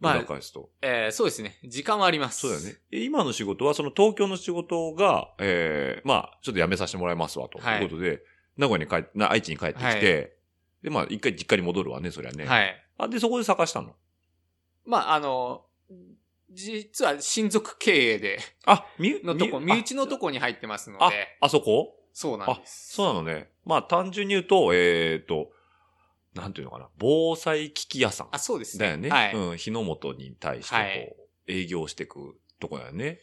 まあ裏返すと。えーそうですね。時間はあります。そうだよね。。え今の仕事は、その東京の仕事が、ええまあ、ちょっと辞めさせてもらいますわ、とはいいうことで、名古屋に帰っな、愛知に帰ってきて、はいで、まあ、一回実家に戻るわね、そりゃね。はい。あ、で、そこで探したの？まあ、あの、実は親族経営で、あ、み、のとこ、み身内のとこに入ってますのあで、、あそこ？そうなんあで、す。そうなのね。まあ、単純に言うと、えっ、と、なんていうのかな。防災機器屋さん。あ、そうですね。だよね。はい。うん。日の元に対して、こう、はい営業していくとこだよね。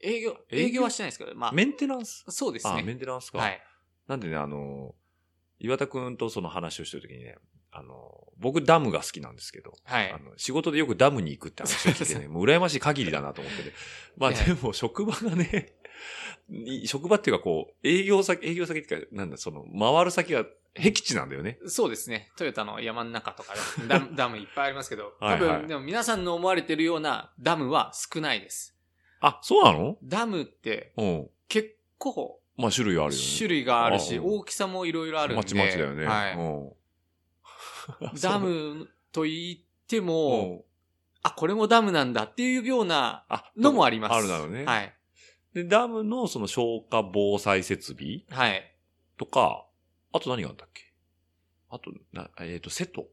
営業、営業？はしてないですけど、まあ、メンテナンス？あ、メそうですね。ンテナンスか。はい。なんでね、あの、岩田くんとその話をしてるときにね、あの、僕ダムが好きなんですけど、はいあ。の仕事でよくダムに行くって話を聞いてね、もう羨ましい限りだなと思ってね。まあええでも職場がね、い職場っていうかこう、営業先、営業先っていうか、なんだ、その、回る先が僻地なんだよね。そうですね。トヨタの山の中とかで ダム、ダムいっぱいありますけど、はいはい多分、でも皆さんの思われてるようなダムは少ないです。あ、そうなの？ダムってうん。結構まあ種類あるよね。種類があるし、大きさもいろいろあるんで。まちまちだよね。はい。うん。ダムと言ってうも、ん、あ、これもダムなんだっていうようなあのもあります。あるだろうね。はい。で、ダムのその消火防災設備はい。とか、あと何があったっけ？あと、な、えっ、と、瀬戸。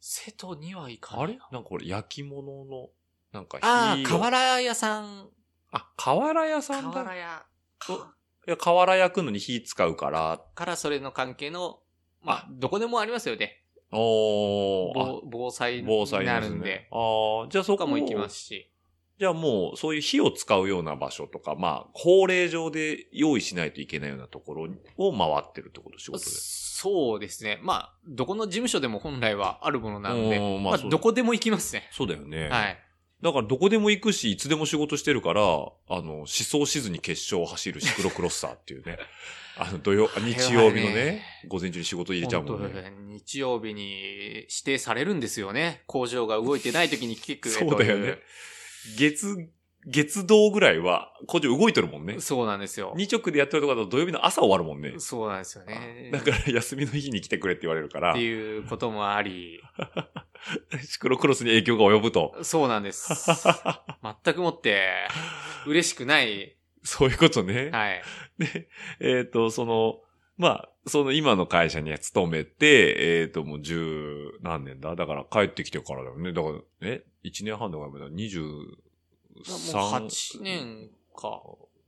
瀬戸には行かない。あれ？なんかこれ焼き物の、なんかああ、火を瓦屋さん。あ、瓦屋さんだ。瓦屋。おいや、瓦焼くのに火使うから、からそれの関係の、まあ、どこでもありますよね。おー、あ防防災防災になるんで。。あーじゃあそこも行きますし。じゃあもう、そういう火を使うような場所とか、まあ、法令上で用意しないといけないようなところを回ってるってこと、仕事で。そうですね。まあ、どこの事務所でも本来はあるものなので、まあ、まあどこでも行きますね。そうだよね。はい。だからどこでも行くし、いつでも仕事してるから、あの、思想しずに決勝を走るシクロクロッサーっていうね。あの、土曜、日曜日のね、午前中に仕事入れちゃうもんね。日曜日に指定されるんですよね。工場が動いてない時に来てくれといそうだよね。月、月堂ぐらいは、工場動いてるもんね。そうなんですよ。二直でやってるとこだと土曜日の朝終わるもんね。そうなんですよね。だから休みの日に来てくれって言われるからって、いうこともあり、シクロクロスに影響が及ぶと。そうなんです。全くもって、嬉しくない。そういうことね。はい。で、えっ、と、その、まあ、その今の会社に勤めて、えっ、と、もう十何年だだから帰ってきてからだよね。だから、え？一年半だから、二十三8年か、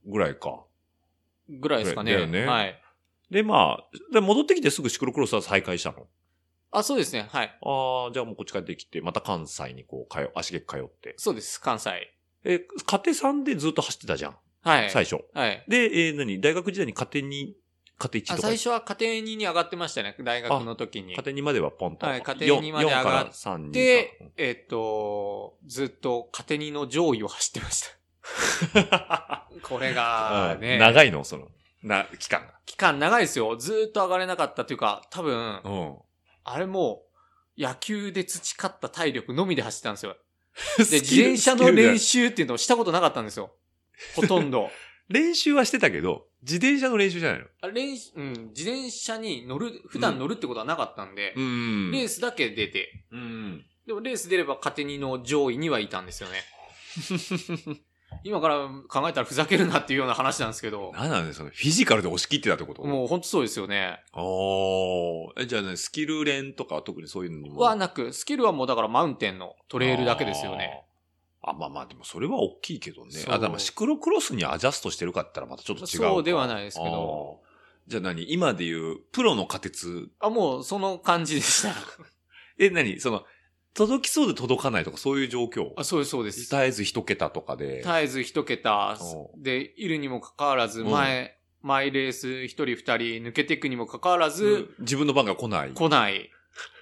ぐらいか。ぐらいですかね。だよねはい。で、まあ、で戻ってきてすぐシクロクロスは再開したの？あ、そうですね。はい。ああ、じゃあもうこっち帰ってきて、また関西にこう、通、足げく通って。そうです。関西。え、家庭さんでずっと走ってたじゃん。はい。最初。はい。で、えー何？大学時代に家庭に、家庭1あとか。最初は家庭2に上がってましたね。大学の時に家。庭2まではポンと。はい家庭2まで上がっ4から3に。で、えっと、ずっと家庭2の上位を走ってました。これがね、長いのその、な、期間が。期間長いですよ。ずっと上がれなかったというか、多分、うん。あれもう、野球で培った体力のみで走ってたんですよ。で、自転車の練習っていうのをしたことなかったんですよ。ほとんど。練習はしてたけど、自転車の練習じゃないの？あ練習うん、自転車に乗る、普段乗るってことはなかったんで、んレースだけ出て、うん。でもレース出ればカテニの上位にはいたんですよね。今から考えたらふざけるなっていうような話なんですけど、なんなんでそのフィジカルで押し切ってたってこと？もう本当そうですよね。ああ。え、じゃあね、スキル練とかは特にそういうのにも。はなく、スキルはもうだからマウンテンのトレイルだけですよね。あまあまあ、でもそれは大きいけどね。あ、でもシクロクロスにアジャストしてるかって言ったらまたちょっと違うか。そうではないですけど。じゃあ何？今で言う、プロの仮鉄。あ、もうその感じでした。え、何？その、届きそうで届かないとかそういう状況？あ、そうです、そうです。絶えず一桁とかで。絶えず一桁おでいるにもかかわらず、うん前、マイレース一人二人抜けていくにもかかわらず、うん自分の番が来ない。来ない。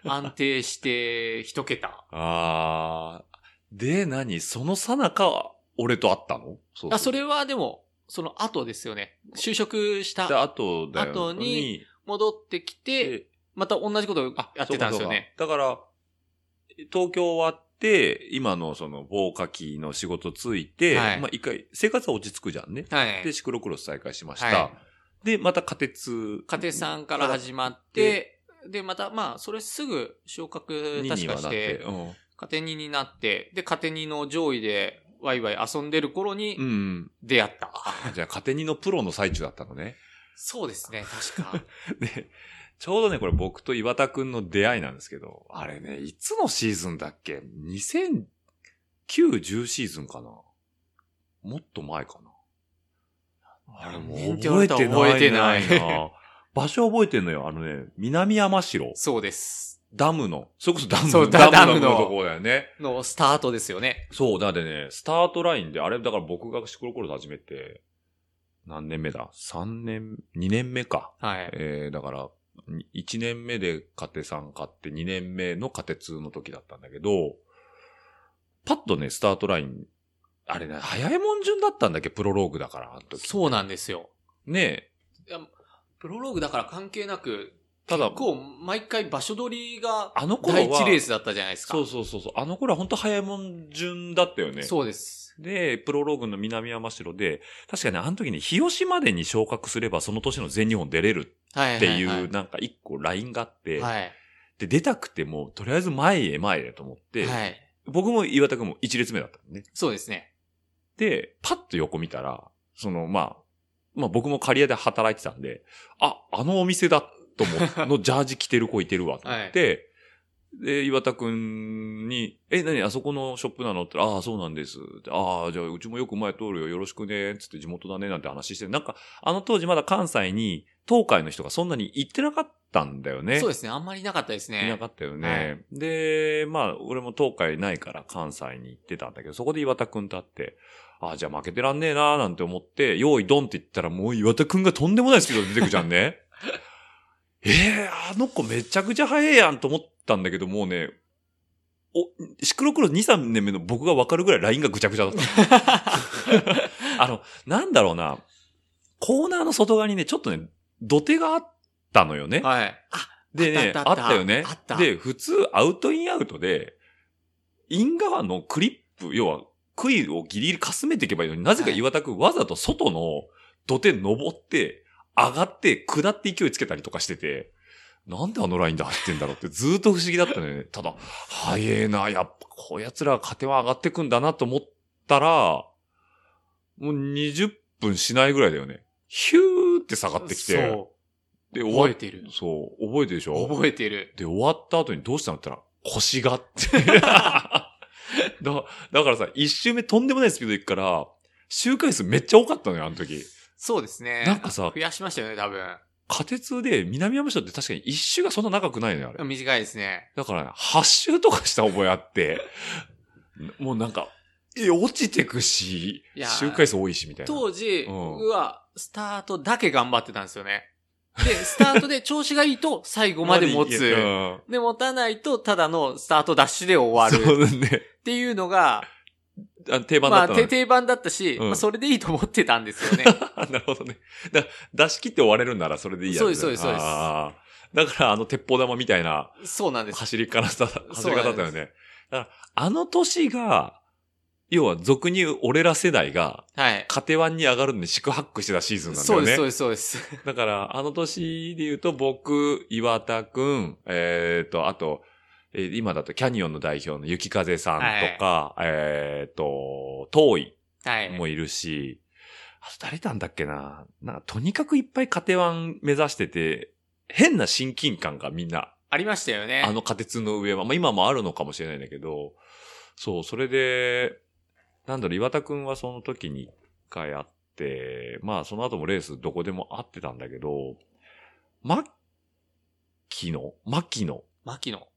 安定して一桁。ああ。で、何？そのさなか、俺と会ったの？そうあ、それはでも、その後ですよね。就職しで、た、後だよ。後に、戻ってきて、でまた同じことをやってたんですよね。そうかそうかだから、東京終わって、今のその防火器の仕事ついて、はいまあ一回、生活は落ち着くじゃんね。はいで、。シクロクロス再開しました。はいで、また仮鉄。家庭さんから始まって、で、また、まあ、それすぐ昇格に確かはなって。して、家庭2になって、で、家庭2の上位でワイワイ遊んでる頃にうん。うん。出会った。あじゃあ、カテニのプロの最中だったのね。そうですね、確か。で、ちょうどね、これ僕と岩田くんの出会いなんですけど、あれね、いつのシーズンだっけ ?2009、10シーズンかな？もっと前かなあれもう覚えてない覚えてないな 場所覚えてんのよ。あのね、南山城。そうです。ダムの。それこそダムそうダダムのところだよね。のスタートですよね。そう、だってね、スタートラインで、あれ、だから僕がシクロコロス始めて、何年目だ ?3 年、2年目か。はい。えー、だから、1年目でカテ3買って、2年目のカテ2の時だったんだけど、パッとね、スタートライン、あれね、早いもん順だったんだっけ、プロローグだから、あの時。そうなんですよ。ねいやプロローグだから関係なく、ただ結構毎回場所取りがあの頃は第一レースだったじゃないですか。そうそうそうそう。あの頃は本当早いもん順だったよね。そうです。で、プロローグの南山城で、確かにあの時に日吉までに昇格すればその年の全日本出れるはいってい、はいうなんか一個ラインがあって、はい。で、出たくても、とりあえず前へ前へと思って、はい。僕も岩田くんも一列目だったのね。そうですね。で、パッと横見たら、その、まあ、まあ僕も刈谷で働いてたんで、あ、あのお店だと思って、のジャージ着てる子いてるわと思って、で、岩田くんに、え、何あそこのショップなの？ってああ、そうなんです。ああ、じゃあうちもよく前通るよ。よろしくね。つって地元だね。なんて話して、なんか、あの当時まだ関西に東海の人がそんなに行ってなかったんだよね。そうですね。あんまりなかったですね。いなかったよね。はいで、まあ、俺も東海ないから関西に行ってたんだけど、そこで岩田くんと会って、ああ、じゃあ負けてらんねえなーなんて思って、用意ドンって言ったらもう岩田くんがとんでもないスピードで出てくじゃんね。ええあの子めちゃくちゃ速いやんと思ったんだけど、もうね、お、シクロクロス2、3年目の僕がわかるぐらいラインがぐちゃぐちゃだった。あの、なんだろうな、コーナーの外側にね、ちょっとね、土手があったのよね。はい。あ、でね、ああったよねあった。で、普通、アウトインアウトで、イン側のクリップ、要は、杭をギリギリかすめていけばいいのになぜか岩田くんわざと外の土手登って、上がって、下って勢いつけたりとかしてて、なんであのラインで走ってんだろうってずーっと不思議だったのよね。ただ、早えな、やっぱこういう奴らは勝手は上がってくんだなと思ったら、もう20分しないぐらいだよね。ヒューって下がってきて、そで、う。終わっ覚えてる。そう、覚えてるでしょ？覚えてる。で、終わった後にどうしたのって言ったら、腰がって。だだからさ、一周目とんでもないスピードで行くから、周回数めっちゃ多かったのよ、あの時。そうですね。なんかさ増やしましたよね、多分。仮鉄で南山城って確かに一周がそんな長くないのよ、あれ。短いですね。だからね、8周とかした覚えあって、もうなんか、え、落ちてくし周回数多いし、みたいな。当時、うんうわ、スタートだけ頑張ってたんですよね。で、スタートで調子がいいと最後まで持つ。うんで、持たないとただのスタートダッシュで終わる。そうだね。っていうのが、あ定番だまあ、ったのねて定番だったし、うんまあ、それでいいと思ってたんですよね。なるほどね。だ出し切って終われるんならそれでいいやそうですそうですそうですあーだからあの鉄砲玉みたいなそうなんです。走り方だ、走り方だよそうね。だから、あの年が、要は俗に言う俺ら世代が、はい。カテワンに上がるのに四苦八苦してたシーズンなんだよね。そうです、そうです、そうです。だから、あの年で言うと、僕、岩田くん、えっ、と、あと、えー今だとキャニオンの代表の雪風さんとか、えっ、と、遠いはい。もいるし、あと誰いたんだっけな。なんかとにかくいっぱいカテワン目指してて、変な親近感がみんな、ありましたよね。あの仮鉄の上は、まあ今もあるのかもしれないんだけど、そう、それで、なんだろう、岩田くんはその時に一回会って、まあその後もレースどこでも会ってたんだけど、マッキの、マキの、牧野。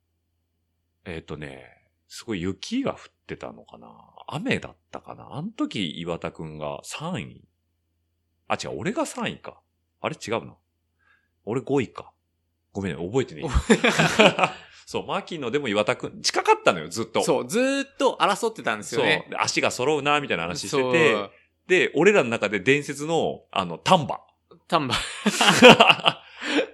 えっ、とね、すごい雪が降ってたのかな雨だったかなあの時岩田くんが3位。あ、違う、俺が3位か。あれ？違うな。俺5位か。ごめんね、覚えてねえ。そう、牧野でも岩田くん、近かったのよ、ずっと。そう、ずーっと争ってたんですそう。よね。で足が揃うな、みたいな話してそうて、で、俺らの中で伝説の、あの、丹波。丹波。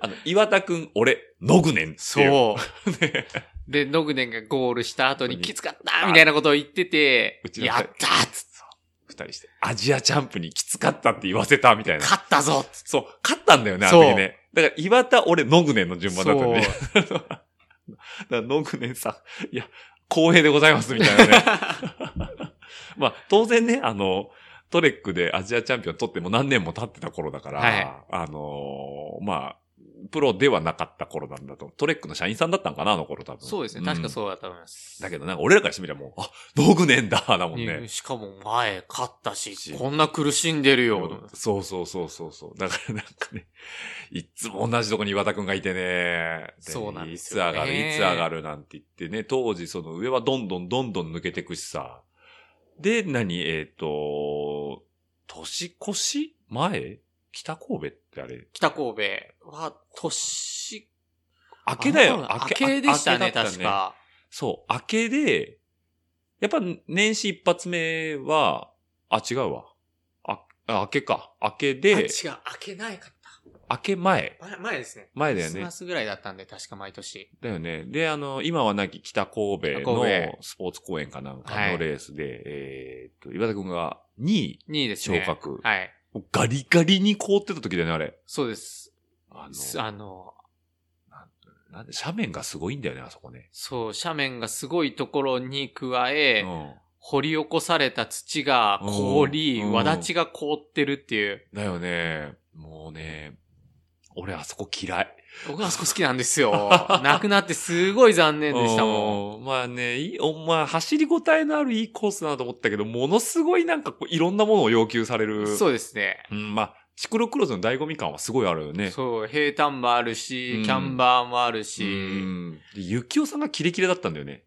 あの、岩田くん、俺、野ぐねんっていう。そう。ね で、ノグネンがゴールした後にきつかったみたいなことを言っててうち、のやったーっつって。二人して、アジアチャンプにきつかったって言わせたみたいな。勝ったぞそう、勝ったんだよね、あの時ね。だから、岩田、俺、野ぐねんの順番だったんで。だから、野ぐねんさん、いや、公平でございます、みたいなね。まあ、当然ね、あの、トレックでアジアチャンピオン取っても何年も経ってた頃だから、はい。あのーまあ、プロではなかった頃なんだと。トレックの社員さんだったんかな、あの頃多分。そうですね。確かうそうだと思います。ん。だけど、なんか俺らからしてみればもう、あ、野ぐねんだ、だもんね。ねしかも前勝ったしし、こんな苦しんでるよ。そうそうそうそうそう。だからなんかね、いつも同じとこに岩田くんがいてね。でそうなんですいつ上よねがる、いつ上がるなんて言ってね、当時その上はどんどんどんどん抜けてくしさ。で、何えっ、と、年越し前？北神戸ってあれ北神戸は、年、明けだよ。明けでしたね、明けだった確。か。そう、明けで、やっぱ年始一発目は、あ、違うわ。あ、あ明けか。明けあ違う、で、明けないかっ明け前。た。前前ですね。前だよねクリスマ。スぐらいだったんで、確か毎年。だよね。で、あの、今はなき北神戸神の戸スポーツ公園かなんかはいのレースで、えーっと、岩田くんが2位、2位ですね。昇格はい。ガリガリに凍ってた時だよね、あれ。そうです。あすの、あの、なんで斜面がすごいんだよね、あそこね。そう、斜面がすごいところに加え、うん。掘り起こされた土が凍り、うんわだちが凍ってるっていう。だよね。もうね、俺あそこ嫌い。僕あそこ好きなんですよ。なくなってすごい残念でしたもん。うんまあね、いい、おまあ、走りごたえのあるいいコースだなと思ったけど、ものすごいなんかこう、いろんなものを要求される。そうですね。うん、まあ、シクロクロスの醍醐味感はすごいあるよね。そう、平坦もあるし、うんキャンバーもあるうし、ん。で、ゆきおさんがキレキレだったんだよね。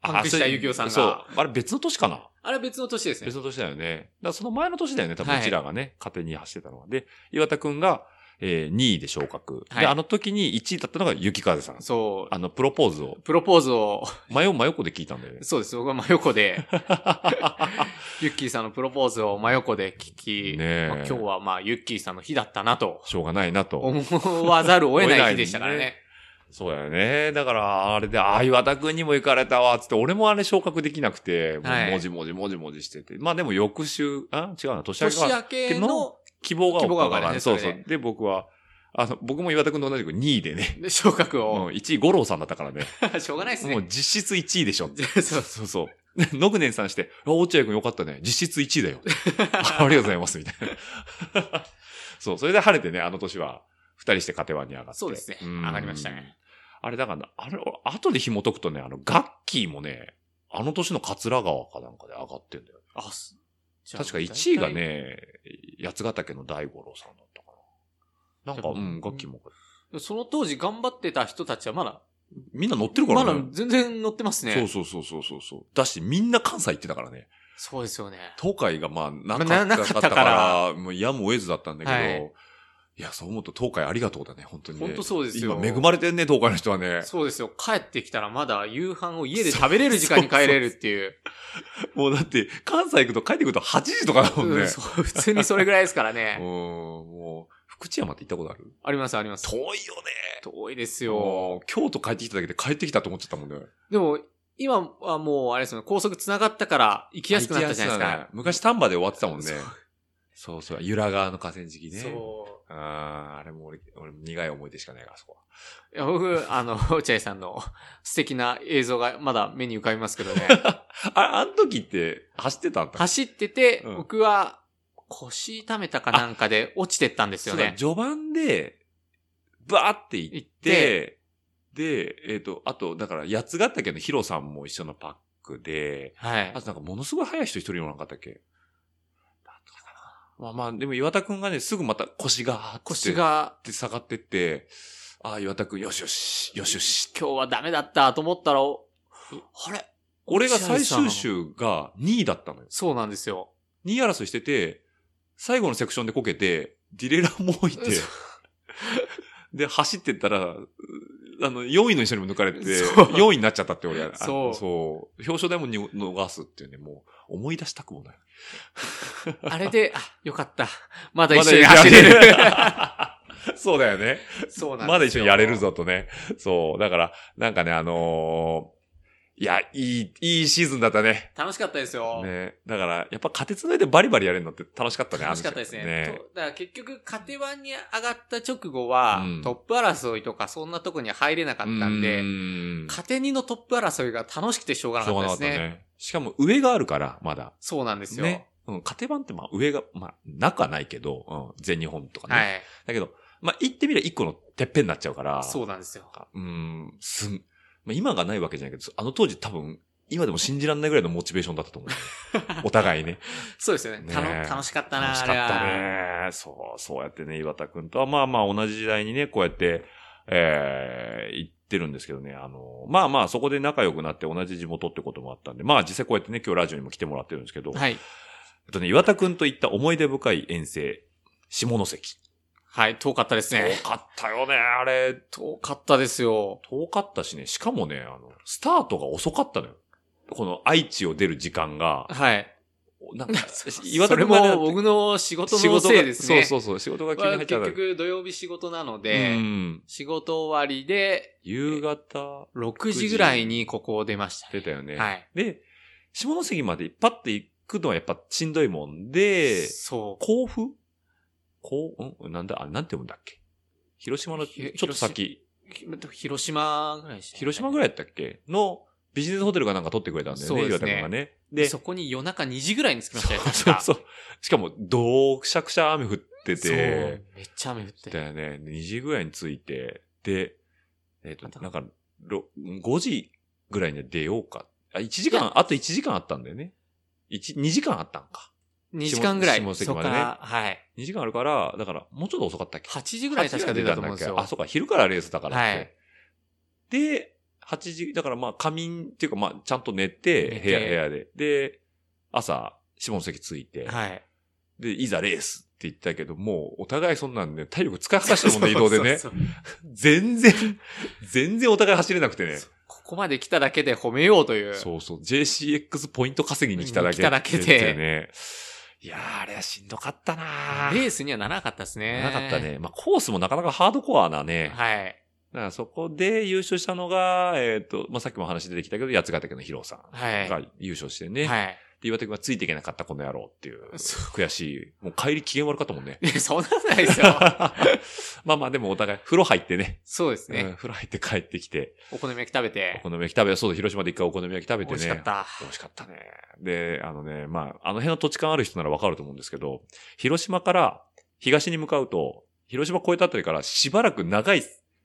パンクしたゆきおさんがそう。あれ別の年かな？あれ別の年ですね別。の年だよね。だからその前の年だよね。多分はいうちらがね、勝手に走ってたのは。で、岩田くんが、えー、2位で昇格。はいで、あの時に1位だったのが雪風さん。そう。あの、プロポーズを、プロポーズを、真横真横で聞いたんだよね。そうです。僕は真横で、ユッキーさんのプロポーズを真横で聞き、ねえまあ今日はまあユッキーさんの日だったなとしょうがないなと。思わざるを得ない日でしたからね。そうだよね。だから、あれで、ああ、岩田くんにも行かれたわ、つって、俺もあれ昇格できなくて、もじもじもじもじしてて。まあでも翌週、あ違うな、年明け年が明けの希望が希望が丘そうそう。で、僕は、あの、僕も岩田くんと同じく2位でね。で昇格うん、を、1位五郎さんだったからね。しょうがないですもうね。実質1位でしょ。そ うそうそう。ノグネンさんして、あ、落合くんよかったね。実質1位だよ。あ ありがとうございます、みたいな。そう、それで晴れてね、あの年は、二人してカテワンに上がって。そうですねん上がりましたね。あれだから、あれ、後で紐解くとね、あの、ガッキーもね、あの年の桂川かなんかで上がってんだよ。あ、す確か1位が、ね、八ヶ岳の大五郎さんだったかな。なんか、うん、ガッキーも。その当時頑張ってた人たちはまだ、みんな乗ってるからね。まだ全然乗ってますね。そうそうそうそうそうそう。だし、みんな関西行ってたからね。そうですよね。東海がまあ、なかななかったからもうやむを得ずだったんだけど、はいい、や、そう思うと東海ありがとうだね、本当にね。本当そうですよ今恵まれてんね、東海の人はね。そうですよ。帰ってきたらまだ夕飯を家で食べれる時間に帰れるっていう。もうだって、関西行くと帰ってくると8時とかだもんね。うんそう普通にそれぐらいですから うん、ね。もう、福知山って行ったことある？ありますあります。遠いよね。遠いですもよ。う京都帰ってきただけで帰ってきたと思っちゃったもんね。でも、今はもうあれですよね、高速繋がったから行きやすくなったじゃないですか。昔丹波で終わってたもんね。そうそう、由良川の河川敷ね。そう。あーあれも俺、俺苦い思い出しかないから、そこは。いや僕、あの、落合さんの素敵な映像がまだ目に浮かびますけどね。あ、あの時って走ってたんだ走ってて、うん僕は腰痛めたかなんかで落ちてったんですよね。そうだ序盤で、バーって行行っ、ってで、えっ、と、あと、だから、八ヶ岳のヒロさんも一緒のパックで、はいあ。となんかものすごい速い人一人いなかったっけ？まあまあ、でも岩田くんがね、すぐまた腰が、腰がって下がってって、ああ、岩田くん、よしよし、よしよし。今日はダメだったと思ったら、おあれ？俺が最終週が2位だったのよ。そうなんですよ。2位争いしてて、最後のセクションでこけて、ディレイラーも置いて、で、走ってったら、うあの、4位の人にも抜かれて、そう4位になっちゃったって俺。あそうそう。表彰台もに逃すっていうね、もう、思い出したくもない。あれで、あ、よかった。まだ一緒に走れる。そうだよね。そうなん。まだ一緒にやれる。ぞとね。そう。だから、なんかね、あのーいや、いい、いいシーズンだったね。楽しかったですよ。ね。だから、やっぱ、勝てつないでバリバリやれるのって楽しかったね。楽しかったですね。ねとだから結局、カテワンに上がった直後は、うんトップ争いとかそんなとこには入れなかったんで、うんカテ2のトップ争いが楽しくてしょうがなかったですね。なかったね。しかも上があるから、まだ。そうなんですよ。ね。うん、カテ版ってまあ上が、まあ、中はないけど、うん、全日本とかね。はい。だけど、まあ言ってみれば一個のてっぺんになっちゃうから。そうなんですよ。うん、すん、まあ、今がないわけじゃないけど、あの当時多分、今でも信じられないぐらいのモチベーションだったと思う。お互いね。そうですよね。ね楽しかったな、楽しかった。ね。そう、そうやってね、岩田くんとは、まあまあ同じ時代にね、こうやって、えー、行ってるんですけどね、あの、まあまあそこで仲良くなって同じ地元ってこともあったんで、まあ実際こうやってね、今日ラジオにも来てもらってるんですけど、はい。えっとね、岩田くんと行った思い出深い遠征、下関。はい、遠かったですね。遠かったよね、あれ。遠かったですよ。遠かったしね、しかもね、あの、スタートが遅かったのよ。この愛知を出る時間が、はい。なんか、それも僕の仕事のせいですね。そうそうそう、仕事が急にまあ入っちゃった。結局土曜日仕事なのうで、ん。仕事終わりで夕方6時ぐらいにここを出ました、出たよね。はい。で、下関までパッて行くのはやっぱしんどいもんで、そ甲府？甲府ん？なんだ？あれ、なんて読むんだっけ？広島のちひょっと先、う。広島ぐらいでした、広島ぐらいやったっけ？のビジネスホテルがなんか取ってくれたんだよね、そうですね岩田君がね。で、で、そこに夜中2時ぐらいに着きましたよ、そうそう。しかも、どうくしゃくしゃ雨降ってそうて、めっちゃ雨降って。だよね。2時ぐらいに着いて、で、えっ、となんか、ろ5時ぐらいには出ようか。あ、1時間、あと1時間あったんだよね。1、2時間あったんか。2時間ぐらい。下関までねはい。2時間あるから、だから、もうちょっと遅かったっけ？8時ぐらい確か出たと思うんですよ。あ、そうか、昼からレースだからって。はいで、8時、だからまあ仮眠っていうかまあちゃんと寝て、部屋、部屋で。で、朝、下関着いて、はい。で、いざレースって言ったけど、もうお互いそんなんで、体力使い果たしたもんね、移動でね。そうそうそう全然、全然お互い走れなくてね。ここまで来ただけで褒めようという。そうそう。JCX ポイント稼ぎに来ただけ来ただけでね。いやー、あれはしんどかったなーレースにはならなかったですね。なかった。ね。まあ、コースもなかなかハードコアなね。はい。だからそこで優勝したのが、えっ、と、まあ、さっきも話出てきたけど、八ヶ岳のヒロさんはい。が優勝してね。はい。で、岩手君がついていけなかったこの野郎っていう、そ悔しい。もう帰り機嫌悪かったもんね。いやそんなことないですよ。まあまあ、でもお互い、風呂入ってね。そうですね。うん風呂入って帰ってきて、お好み焼き食べおて。好み焼き食べ、そうだ、広島で一回お好み焼き食べてね。美味しかった。美味しかったね。で、あのね、まあ、あの辺の土地勘ある人ならわかると思うんですけど、広島から東に向かうと、広島越えたあたりからしばらく長い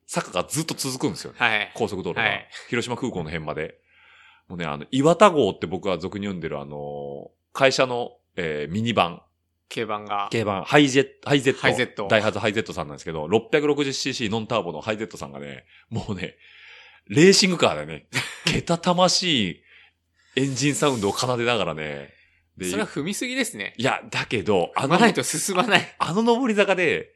坂がずっと続くんですよね。はい。高速道路が。はい広島空港の辺まで。もうね、あの、岩田号って僕は俗に呼んでるあの、会社の、えーミニバン、軽バンが。軽バン、ハイジェット、ハイゼット。ハイゼットダイハツハイゼットさんなんですけど、660cc ノンターボのハイゼットさんがね、もうね、レーシングカーだよね。けたたましいエンジンサウンドを奏でながらね。でそれは踏みすぎですね。いや、だけど、あのないと進まない。あの上り坂で、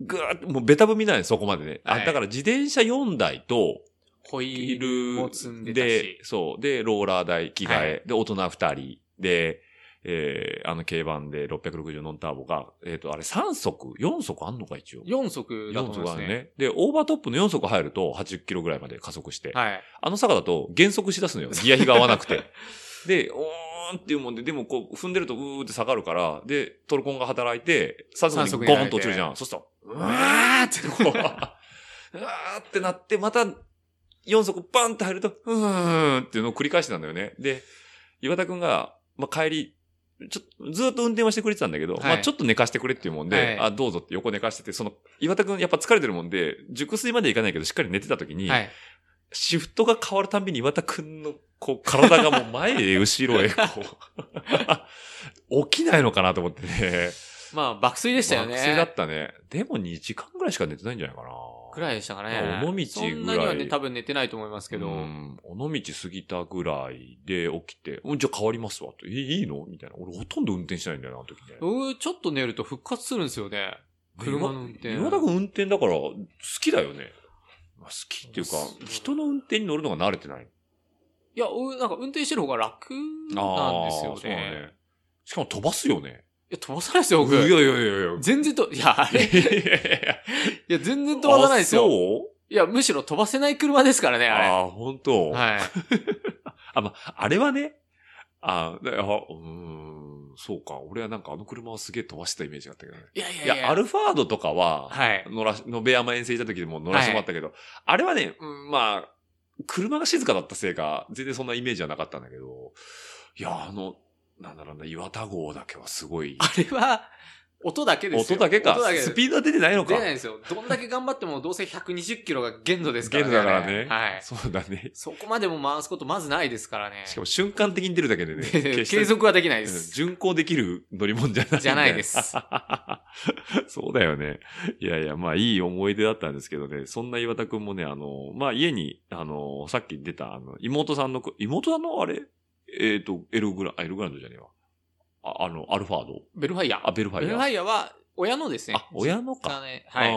ぐーっと、もうベタ踏みなんです、そこまでね。あはいだから自転車4台と、ホイいーも積んでたでし、。そう。で、ローラー台、着替え、はいで、大人2人、で、えー、あの軽バンで660ノンターボが、えっ、と、あれ3速 ?4 速あんのか一応。4速だと4思いますね。速あるね。で、オーバートップの4速入ると80キロぐらいまで加速して、はい。あの坂だと減速しだすのよ。ギア比が合わなくて。で、おーんっていうもんで、でもこう、踏んでるとうーって下がるから、で、トルコンが働いて、酸素に酸素ゴにーンと落ちるじゃん。そうすると、うわーってこう、うわーってなって、また、4足バンって入ると、うーんっていうのを繰り返してたんだよね。で、岩田くんが、まあ、帰り、ちょっと、ずっと運転はしてくれてたんだけど、はいまあちょっと寝かしてくれっていうもんで、はいあ、どうぞって横寝かしてて、その、岩田くんやっぱ疲れてるもんで、熟睡までいかないけど、しっかり寝てた時に、はい。シフトが変わるたんびに岩田くんの、こう、体がもう前へ後ろへ、こう、起きないのかなと思ってね。まあ、爆睡でしたよね。学生だったね。でも2時間ぐらいしか寝てないんじゃないかな。くらいでしたかね。まあ尾道ぐらいそんなにはね、多分寝てないと思いますけど。うん。尾道過ぎたぐらいで起きて、うんじゃあ変わりますわと。え、いいの？みたいな。俺ほとんど運転してないんだよな、あの時ね。うちょっと寝ると復活するんですよね。車の運転。岩田君運転だから好きだよね。まあ、好きっていうか人の運転に乗るのが慣れてない。いや、うなんか運転してる方が楽なんですよあーそう。ね。しかも飛ばすよね。いや、飛ばさないですよ、僕。いやいやいやいや。全然と、いや、あれ、いいやいやいやや、全然飛ばさないですよ。あそう？いや、むしろ飛ばせない車ですからね、あれ。ああ、本当？はい。あ、まあ、あれはね、ああ、あうーん、そうか。俺はなんかあの車はすげえ飛ばしてたイメージがあったけどね。いやいやいや、アルファードとかは、はい。乗らし、延山遠征した時でも乗らせてもらったけど、あれはね、うん、まあ、車が静かだったせいか、全然そんなイメージはなかったんだけど、いや、あの、なんだろうな、岩田号だけはすごい。あれは、音だけですよ。音だけか。けスピードは出てないのか。出ないですよ。どんだけ頑張ってもどうせ120キロが限度ですからね。限度だからねはい。そうだね。そこまでも回すことまずないですからね。しかも瞬間的に出るだけでね。継続はできないでうんす。巡航できる乗り物じゃないじゃないです。そうだよね。いやいや、まあいい思い出だったんですけどね、そんな岩田くんもね、あの、まあ家に、あの、さっき出た、あの、妹さんのく、妹さんのあれえっ、と、エルグラ、あエルグランドじゃねえわ。ああの、アルファードベルファイヤー。あ、ベルファイヤー。ベルファイヤーは親のですね。あ親のかねはい。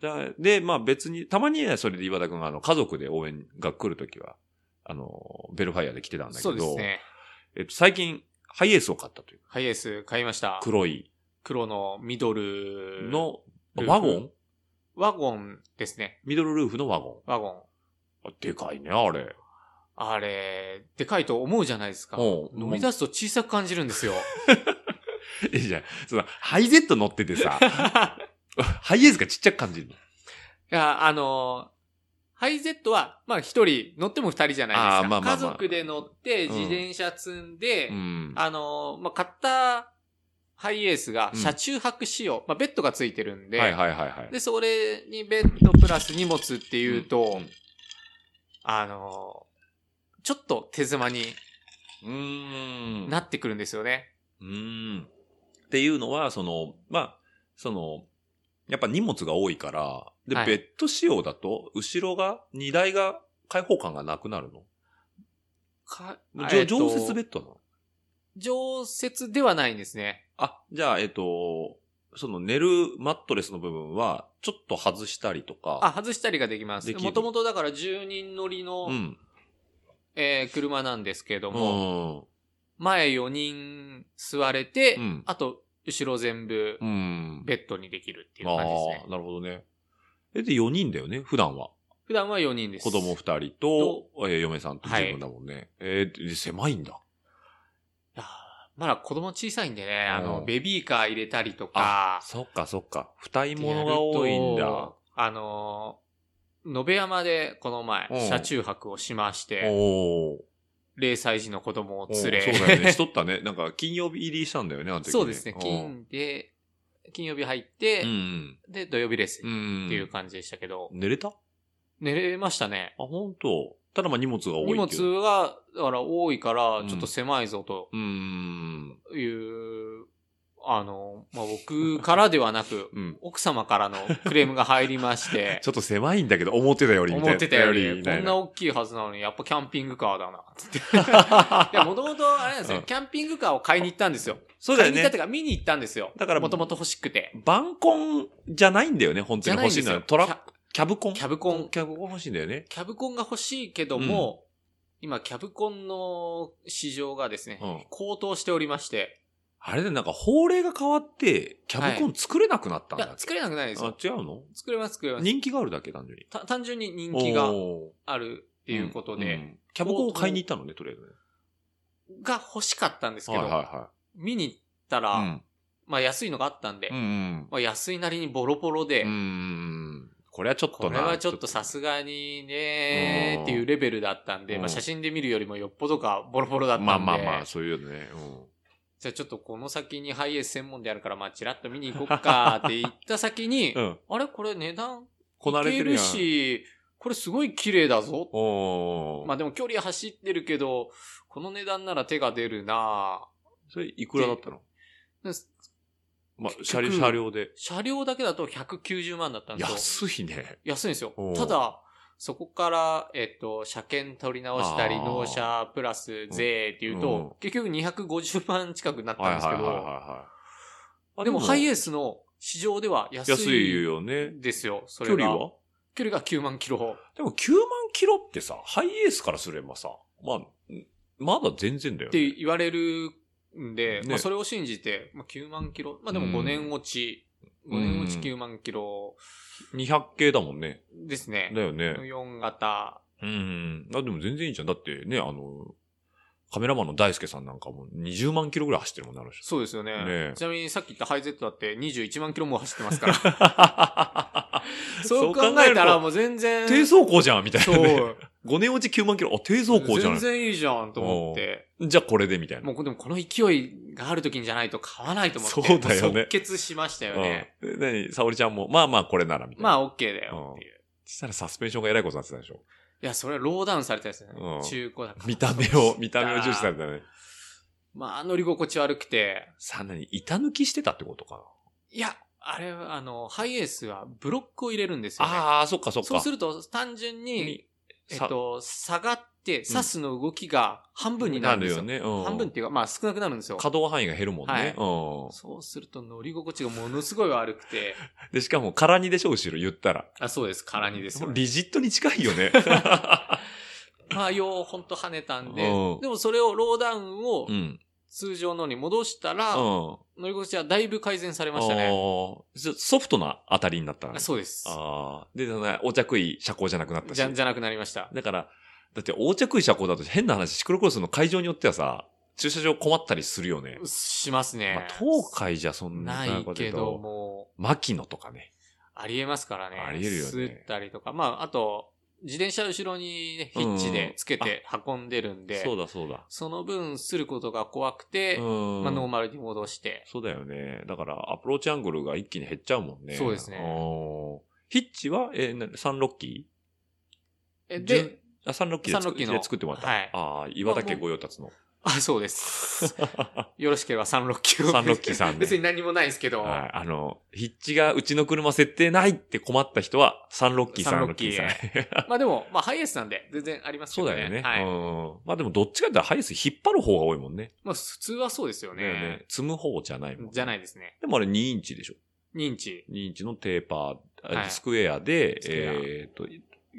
じゃあで、まあ別に、たまにね、それで岩田くんがあの、家族で応援が来るときは、あの、ベルファイヤーで来てたんだけど、そうですね。えっと、最近、ハイエースを買ったという。ハイエース買いました。黒い黒のミドル。の、ワゴン？ワゴンですね。ミドルルーフのワゴワゴン。ン。あでかいね、あれ。あれ、でかいと思うじゃないですか。うん飲み出すと小さく感じるんですよ。え、じゃあ、その、ハイゼット乗っててさ、ハイエースがちっちゃく感じるの。いや、あのーハイゼットは、まあ一人、乗っても二人じゃないですか。まあまあまあ家族で乗って、うん自転車積んで、うん。あのーまあ買ったハイエースがうん車中泊仕様、まあベッドがついてるんで、はいはいはいはい。で、それにベッドプラス荷物っていうと、うんあのーちょっと手妻に。なってくるんですよね。うーん。っていうのは、その、まあ、その、やっぱ荷物が多いから、で、はいベッド仕様だと、後ろが、荷台が開放感がなくなるの？かえっと常設ベッドなの？常設ではないんですね。あ、じゃあ、えっと、その寝るマットレスの部分は、ちょっと外したりとか。あ、外したりができますもともとだから10人乗りの、うん。えー車なんですけれどうも、ん。前4人座れて、うんあと、後ろ全部うん。ベッドにできるっていうあ感じですねあ。なるほどね。え、で、4人だよね、普段は。普段は4人です。子供2人と、えー嫁さんとはい自分だもんね。えーで狭いんだ。いやーまだ子供小さいんでね、あうの、んベビーカー入れたりとあか、、そっかそっか。二重物が多いんだ。。あのー、延山でこの前うん、車中泊をしまして、おー0歳児の子供を連れ、そうだよね。しとったね。なんか、金曜日入りしたんだよね、あの時ね。そうですね、うん金で、金曜日入って、うんで、土曜日レース。っていう感じでしたけど、寝れた？あ、寝れましたね。本当ただまあ荷物が多い荷。物が、だから多いからう、んちょっと狭いぞと。いう、あの、まあ、僕からではなく、うん。奥様からのクレームが入りまして ち、ょっと狭いんだけど、思ってたよりみたいな。思ってたより、みたいこんな大きいはずなのに、やっぱキャンピングカーだな、つって。いや、もともと、あれなんですよ、うんキャンピングカーを買いに行ったんですよ。そうだよね買いに行ったって。いうか、見に行ったんですよ。だからもともと欲しくて。バンコンじゃないんだよね、本当に欲しいのは。トラキャキャブコン？キャブコン。キャブコン欲しいんだよね。キャブコンが欲しいけども、今、キャブコンの市場がですね、うん高騰しておりまして、あれでなんか法令が変わって、キャブコン作れなくなったんだっ、け、いや作れなくないですあよ。、違うの？作れます、作れます。人気があるだけ、単純に。た単純に人気があるっていうことうんうで、んキャブコンを買いに行ったのね、とりあえずね。が欲しかったんですけど、はいは見に行ったら、いはい。うん。まあ安いのがあったんで、うんうん。まあ安いなりにボロボロで、うーん。これはちょっとな。これはちょっとさすがにねーっていうレベルだったんで、うんまあ写真で見るよりもよっぽどかボロボロだったんで、まあまあまあ、そういうね。うん。じゃあちょっとこの先にハイエース専門であるから、まあチラッと見に行こっか って言った先に、うん。あれ？これ値段こなれてる。し、これすごい綺麗だぞ。まあでも距離走ってるけど、この値段なら手が出るなそれいくらだったの？でまあ、結車両、局車両で。車両だけだと190万だったんですよ。安いね。安いんですよただ、そこから、えっと、車検取り直したり、納車プラス税っていううんと、結局250万近くなったんですけど、はい。でもハイエーースの市場では安い安いよね。ですよ。それが距離は？距離が9万キロ。でも9万キロってさ、ハイエースからすればさ、まあ、んまだ全然だよっね。て言われるんで、ねまあそれを信じて、まあ、9万キロ。まあでもうん5年落ち、うん5年落ち9万キロ200系だもんね。ですね。だよね。4型。うん。あ、でも全然いいじゃん。だってね、あの、カメラマンの大輔さんなんかも20万キロぐらい走ってるもんね、あの人。そうですよね。ねちなみにさっき言ったハイゼットだって21万キロも走ってますから。そう考えたらもう全然。低走行じゃんみたいそなね。う。5年落ち9万キロ。あ、低走行じゃん。全然いいじゃんと思って。じゃあこれでみたいな。もうでもこの勢いがある時じゃないと買わないと思って。そうだよねも即決しましたよね。うん。で何？沙織ちゃんも、まあまあこれならみたいな。まあ OK だよっていう。そしたらサスペンションが偉いことになってたでしょ。いや、それはローダウンされたやつだね。うん中古だから。見た目を、見た目を重視されたね。まあ、乗り心地悪くて。さあ何？板抜きしてたってことかいや、あれは、あの、ハイエースはブロックを入れるんですよ、な。ね。ああ、そっかそっか。そうすると、単純に、にえっと、下がって、サスの動きが半分になるんですよ。なるよね。うん。半分っていうか、まあ少なくなるんですよ。可動範囲が減るもんね。はいうん。そうすると乗り心地がものすごい悪くて。で、しかも、空にでしょ、後ろ言ったら。あ、そうです。空にですよ。リジットに近いよね。まあ、ようほんと跳ねたんでうん。でもそれをローダウンをうん。通常のに戻したら、うん。乗り心地はだいぶ改善されましたね。ソフトな当たりになったそうです。ああ。で、そのお茶食い車高じゃなくなったし。じゃ、じゃなくなりました。だから、だって、横着食い車高だと変な話、シクロクロスの会場によってはさ、駐車場困ったりするよね。しますね。まあ、東海じゃそんなないけど、と、もう、牧野とかね。ありえますからね。ありえるよね吸ったりとか。まあ、あと、自転車後ろにね、ヒッチでつけて運んでるんで、そうだそうだ。その分、することが怖くて、うん。まあ、ノーマルに戻して。そうだよね。だから、アプローチアングルが一気に減っちゃうもんね。そうですねうんヒッチは、えー、なサンロッキえ、ーで、、あ、サンロッキーで作ってもらった。はいああ、岩竹御用達の。あ、そうです。よろしければ369を。サンロッキーさんね別に何もないですけど。はい。あの、ヒッチがうちの車設定ないって困った人は、サンロッキーさんサンロッキーさん。まあでも、まあハイエースなんで全然ありますけどね。そうだよね。はい。うん。まあでもどっちかって言ったらハイエース引っ張る方が多いもんね。まあ普通はそうですよねね。。積む方じゃないもん。じゃないですね。でもあれ2インチでしょ？認知。2インチのテーパー、あはいスクエアで、アえっと、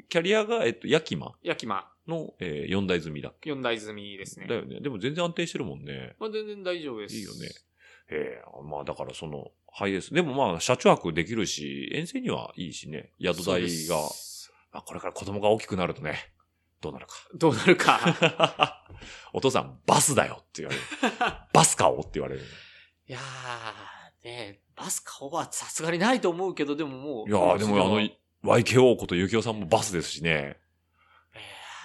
キャリアが、えっと、ヤキマ？ヤキマ、の、え4台積みだ。4台積みですね。だよね。でも全然安定してるもんね。まあ全然大丈夫です。いいよね。ええまあだからその、ハイエース。でもまあ、車中泊できるし、遠征にはいいしね。宿代が。まあこれから子供が大きくなるとね、どうなるか。どうなるか。お父さん、バスだよって言われる。バス買おうって言われる。いやー、ねバス買おうはさすがにないと思うけど、でももう。いやーでもあのえ、YKO ことゆきおさんもバスですしね。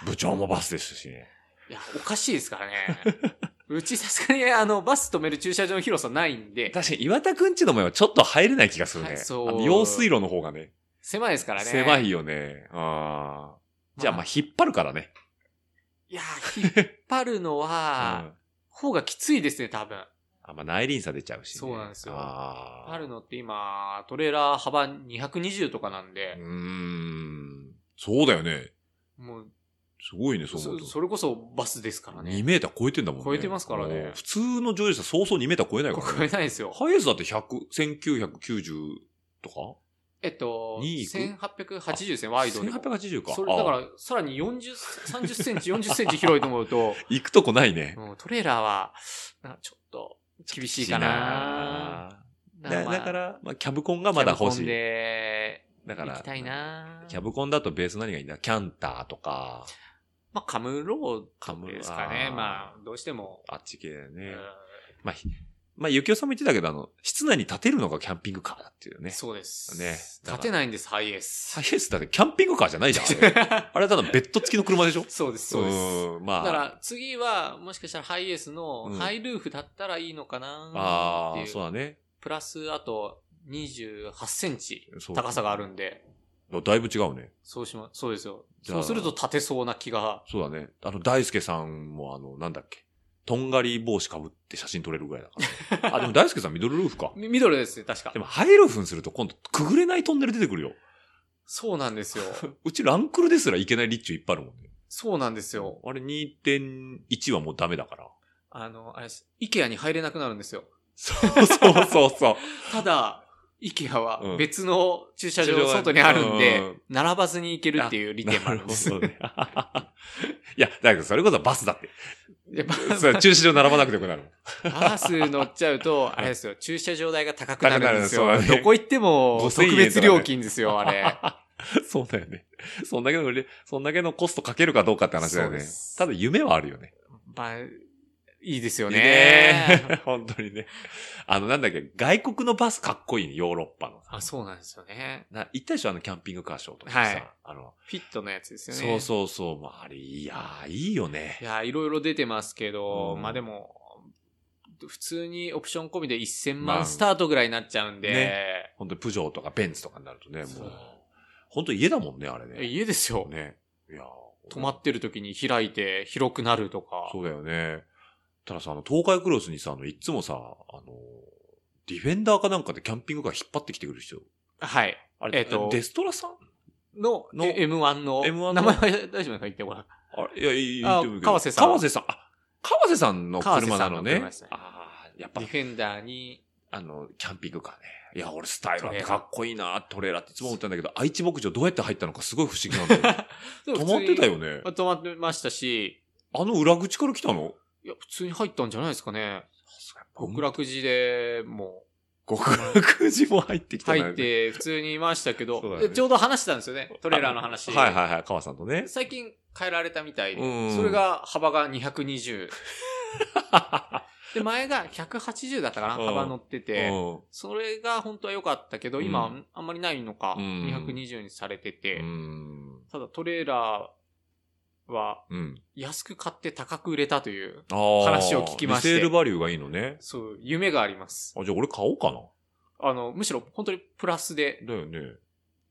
ー部長もバスですしね。いや、おかしいですからね。うちさすがにあの、バス止める駐車場の広さないんで、確かに岩田くんちの前はちょっと入れない気がするね。はいそう用水路の方がね。狭いですからね。狭いよね。あーじゃあまあ引っ張るからね。いやー、引っ張るの うんは、方がきついですね、多分。あ、まあ内輪差出ちゃうし、ね。そうなんですよあるのって今、トレーラー幅220とかなんでう、ーん。そうだよね。もう、すごいね、そう思うと。そそれこそバスですから2ね。メーター超えてんだもんね。超えてますからねうん普通の乗用車そうそう2メーター超えないから超ね。えないですよ。ハイエースだって100、1990とか？えっと、に行く？1880ですね、ワイドでも。1880か。それだかあら、さらに40、30センチ、40センチ広いと思うと、行くとこないね。トレーラーは、なちょっと厳しいかな。だまあだから、まあ、キャブコンがまだ欲キャブコンしい。で、だから、行きたいなキャブコンだとベース何がいいんだ？キャンターとか。まあ、カムロカムですかねまあ、どうしても。あっち系だよね。うんまあ、ひまあ、ゆきおさんも言ってたけど、あの、室内に立てるのがキャンピングカーだっていうね。そうです。ね立てないんです、ハイエース。ハイエースだってキャンピングカーじゃないじゃん。あれただベッド付きの車でしょ？そうです、そうです。んまあ。だから、次は、もしかしたらハイエースのうんハイルーフだったらいいのかなああ、っていう。そうだね。プラス、あと、28センチ高さがあるんで、だいぶ違うね。そうしま、そうですよ。そうすると立てそうな気が。そうだね。あの、大輔さんもあの、なんだっけ？とんがり帽子かぶって写真撮れるぐらいだから、ね。あ、でも大輔さんミドルルーフか。ミミドルですね、確かで。もハイルーフにすると今度くぐれないトンネル出てくるよ。そうなんですよ。うちランクルですらいけないリッチいっぱいあるもんね。そうなんですよ。あれ2.1はもうダメだから。あの、あれです。イケアに入れなくなるんですよ。そうそうそうそう。ただ、イケアはうん別の駐車場外にあるんうでん、並ばずに行けるっていう利点もあるんです。なるほどねいや、だけどそれこそバスだって。でバ そう駐車場並ばなくてよくなる。バス乗っちゃうと、あれですよ、駐車場代が高くなるんですよ。ねどこ行っても5000円特別料金ですよ、あれ。そうだよね。そんだけの、そんだけのコストかけるかどうかって話だよね。ただ夢はあるよね。まあ、いいですよいいね。ね 本当にね。あの、なんだっけ、外国のバスかっこいいね、ヨーロッパの。あ、そうなんですよね。な行ったでしょあの、キャンピングカーショーとかさ。はいあの、フィットのやつですよね。そうそうそう。まあ、あれ、いやー、いいよねい。や、いろいろ出てますけど、うんまあでも、普通にオプション込みで1000まあ万スタートぐらいになっちゃうんで、ね本当にプジョーとかベンツとかになるとね、もう、本当家だもんね、あれえね。家ですよ。ね。いやー止まってる時に開いて広くなるとか。そうだよね。たださ、あの、東海クロスにさ、あの、いつもさ、あの、ディフェンダーかなんかでキャンピングカー引っ張ってきてくる人。はい。あれ、えっとデストラさん？の、のえ M1 の、M1 の？名前は大丈夫ですか言ってもらう。あれいや、いい、あ言ってもいいけど川瀬さん川瀬さん。あ、川瀬さんの車なのね。川瀬さんの車ですねああ、やっぱディ、フェンダーに、あの、キャンピングカーね。いや、俺スタイルあってかっこいいな、トレーラーっていつも思ったんだけど、愛知牧場どうやって入ったのかすごい不思議なんだよ。止まってたよね。止まってましたし、あの裏口から来たの？いや、普通に入ったんじゃないですかね。極極楽寺でも。極楽寺も入ってきう、たね。入って普通にいましたけど、そうだね。でちょうど話してたんですよね。トレーラーの話。はいはいはい、川さんとね。最近変えられたみたいで、うん。それが幅が220。で、前が180だったかな、うん。幅乗ってて、うそれが本当は良かったけど、今、うん。あんまりないのか、うん。220にされてて、ん。ただトレーラーはうん。安く買って高く売れたという、話を聞きましてリセールバリューがいいのね。そう、夢があります。あ、じゃあ俺買おうかな。あの、むしろ本当にプラスでだよね。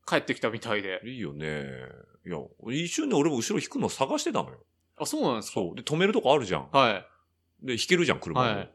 帰ってきたみたいで。いいよね。いや、一瞬ね、俺も後ろ引くの探してたのよ。あ、そうなんですか？そう。で、止めるとこあるじゃん。はい。で、引けるじゃん、車も。はい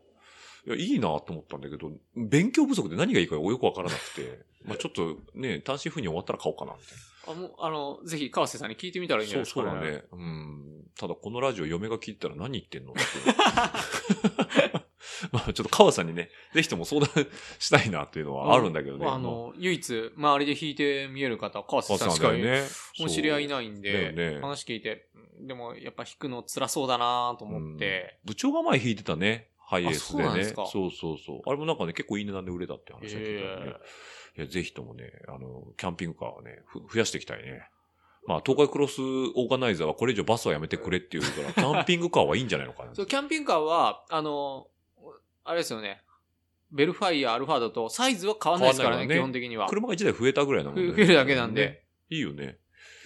いや、いいなと思ったんだけど、勉強不足で何がいいかよくわからなくて、まあちょっとね、単身赴任終わったら買おうかな、みたいな。あ、もう、あの、ぜひ、川瀬さんに聞いてみたらいいんじゃそう、ないですか、そうだね。うん。ただ、このラジオ嫁が聞いてたら何言ってんのって。まあちょっと川さんにね、ぜひとも相談したいなっていうのはあるんだけどね。あの、唯一、周りで弾いて見える方、川瀬川ささんしかね。お知り合いないんで、ね話聞いて、でもやっぱ弾くの辛そうだなと思って、部長が前弾いてたね。ハイエースでね。あそうそうそうそう。あれもなんかね、結構いい値段で売れたって話だけどね。えいや、ぜひともね、あの、キャンピングカーはね、ふ増やしていきたいね。まあ、東海クロスオーガナイザーはこれ以上バスはやめてくれっていうから、キャンピングカーはいいんじゃないのかな。そう、キャンピングカーは、あの、あれですよね、ベルファイア、アルファードとサイズは変わんないですからね、変わんないからね基本的には。車が1台増えたぐらいなもん増えるだけなんでねいいよね。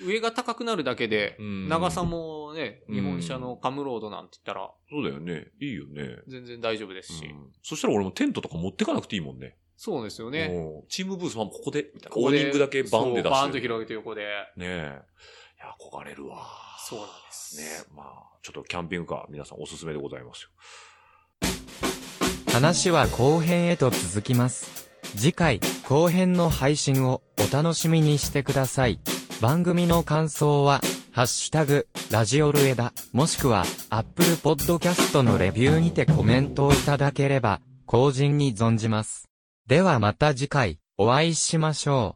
上が高くなるだけで、うん長さもね、うん日本車のカムロードなんて言ったら、そうだよね。いいよね。全然大丈夫ですし。うんそしたら俺もテントとか持ってかなくていいもんね。そうですよね。もうチームブースはここで、みたいな。オここでーニングだけバンで出して。バンと広げて横で。ねえ。いや、憧れるわ。そうなんです。ねまあ、ちょっとキャンピングカー皆さんおすすめでございますよ。話は後編へと続きます。次回、後編の配信をお楽しみにしてください。番組の感想は、ハッシュタグ、ラジオルエダ、もしくは、アップルポッドキャストのレビューにてコメントをいただければ、後人に存じます。ではまた次回、お会いしましょう。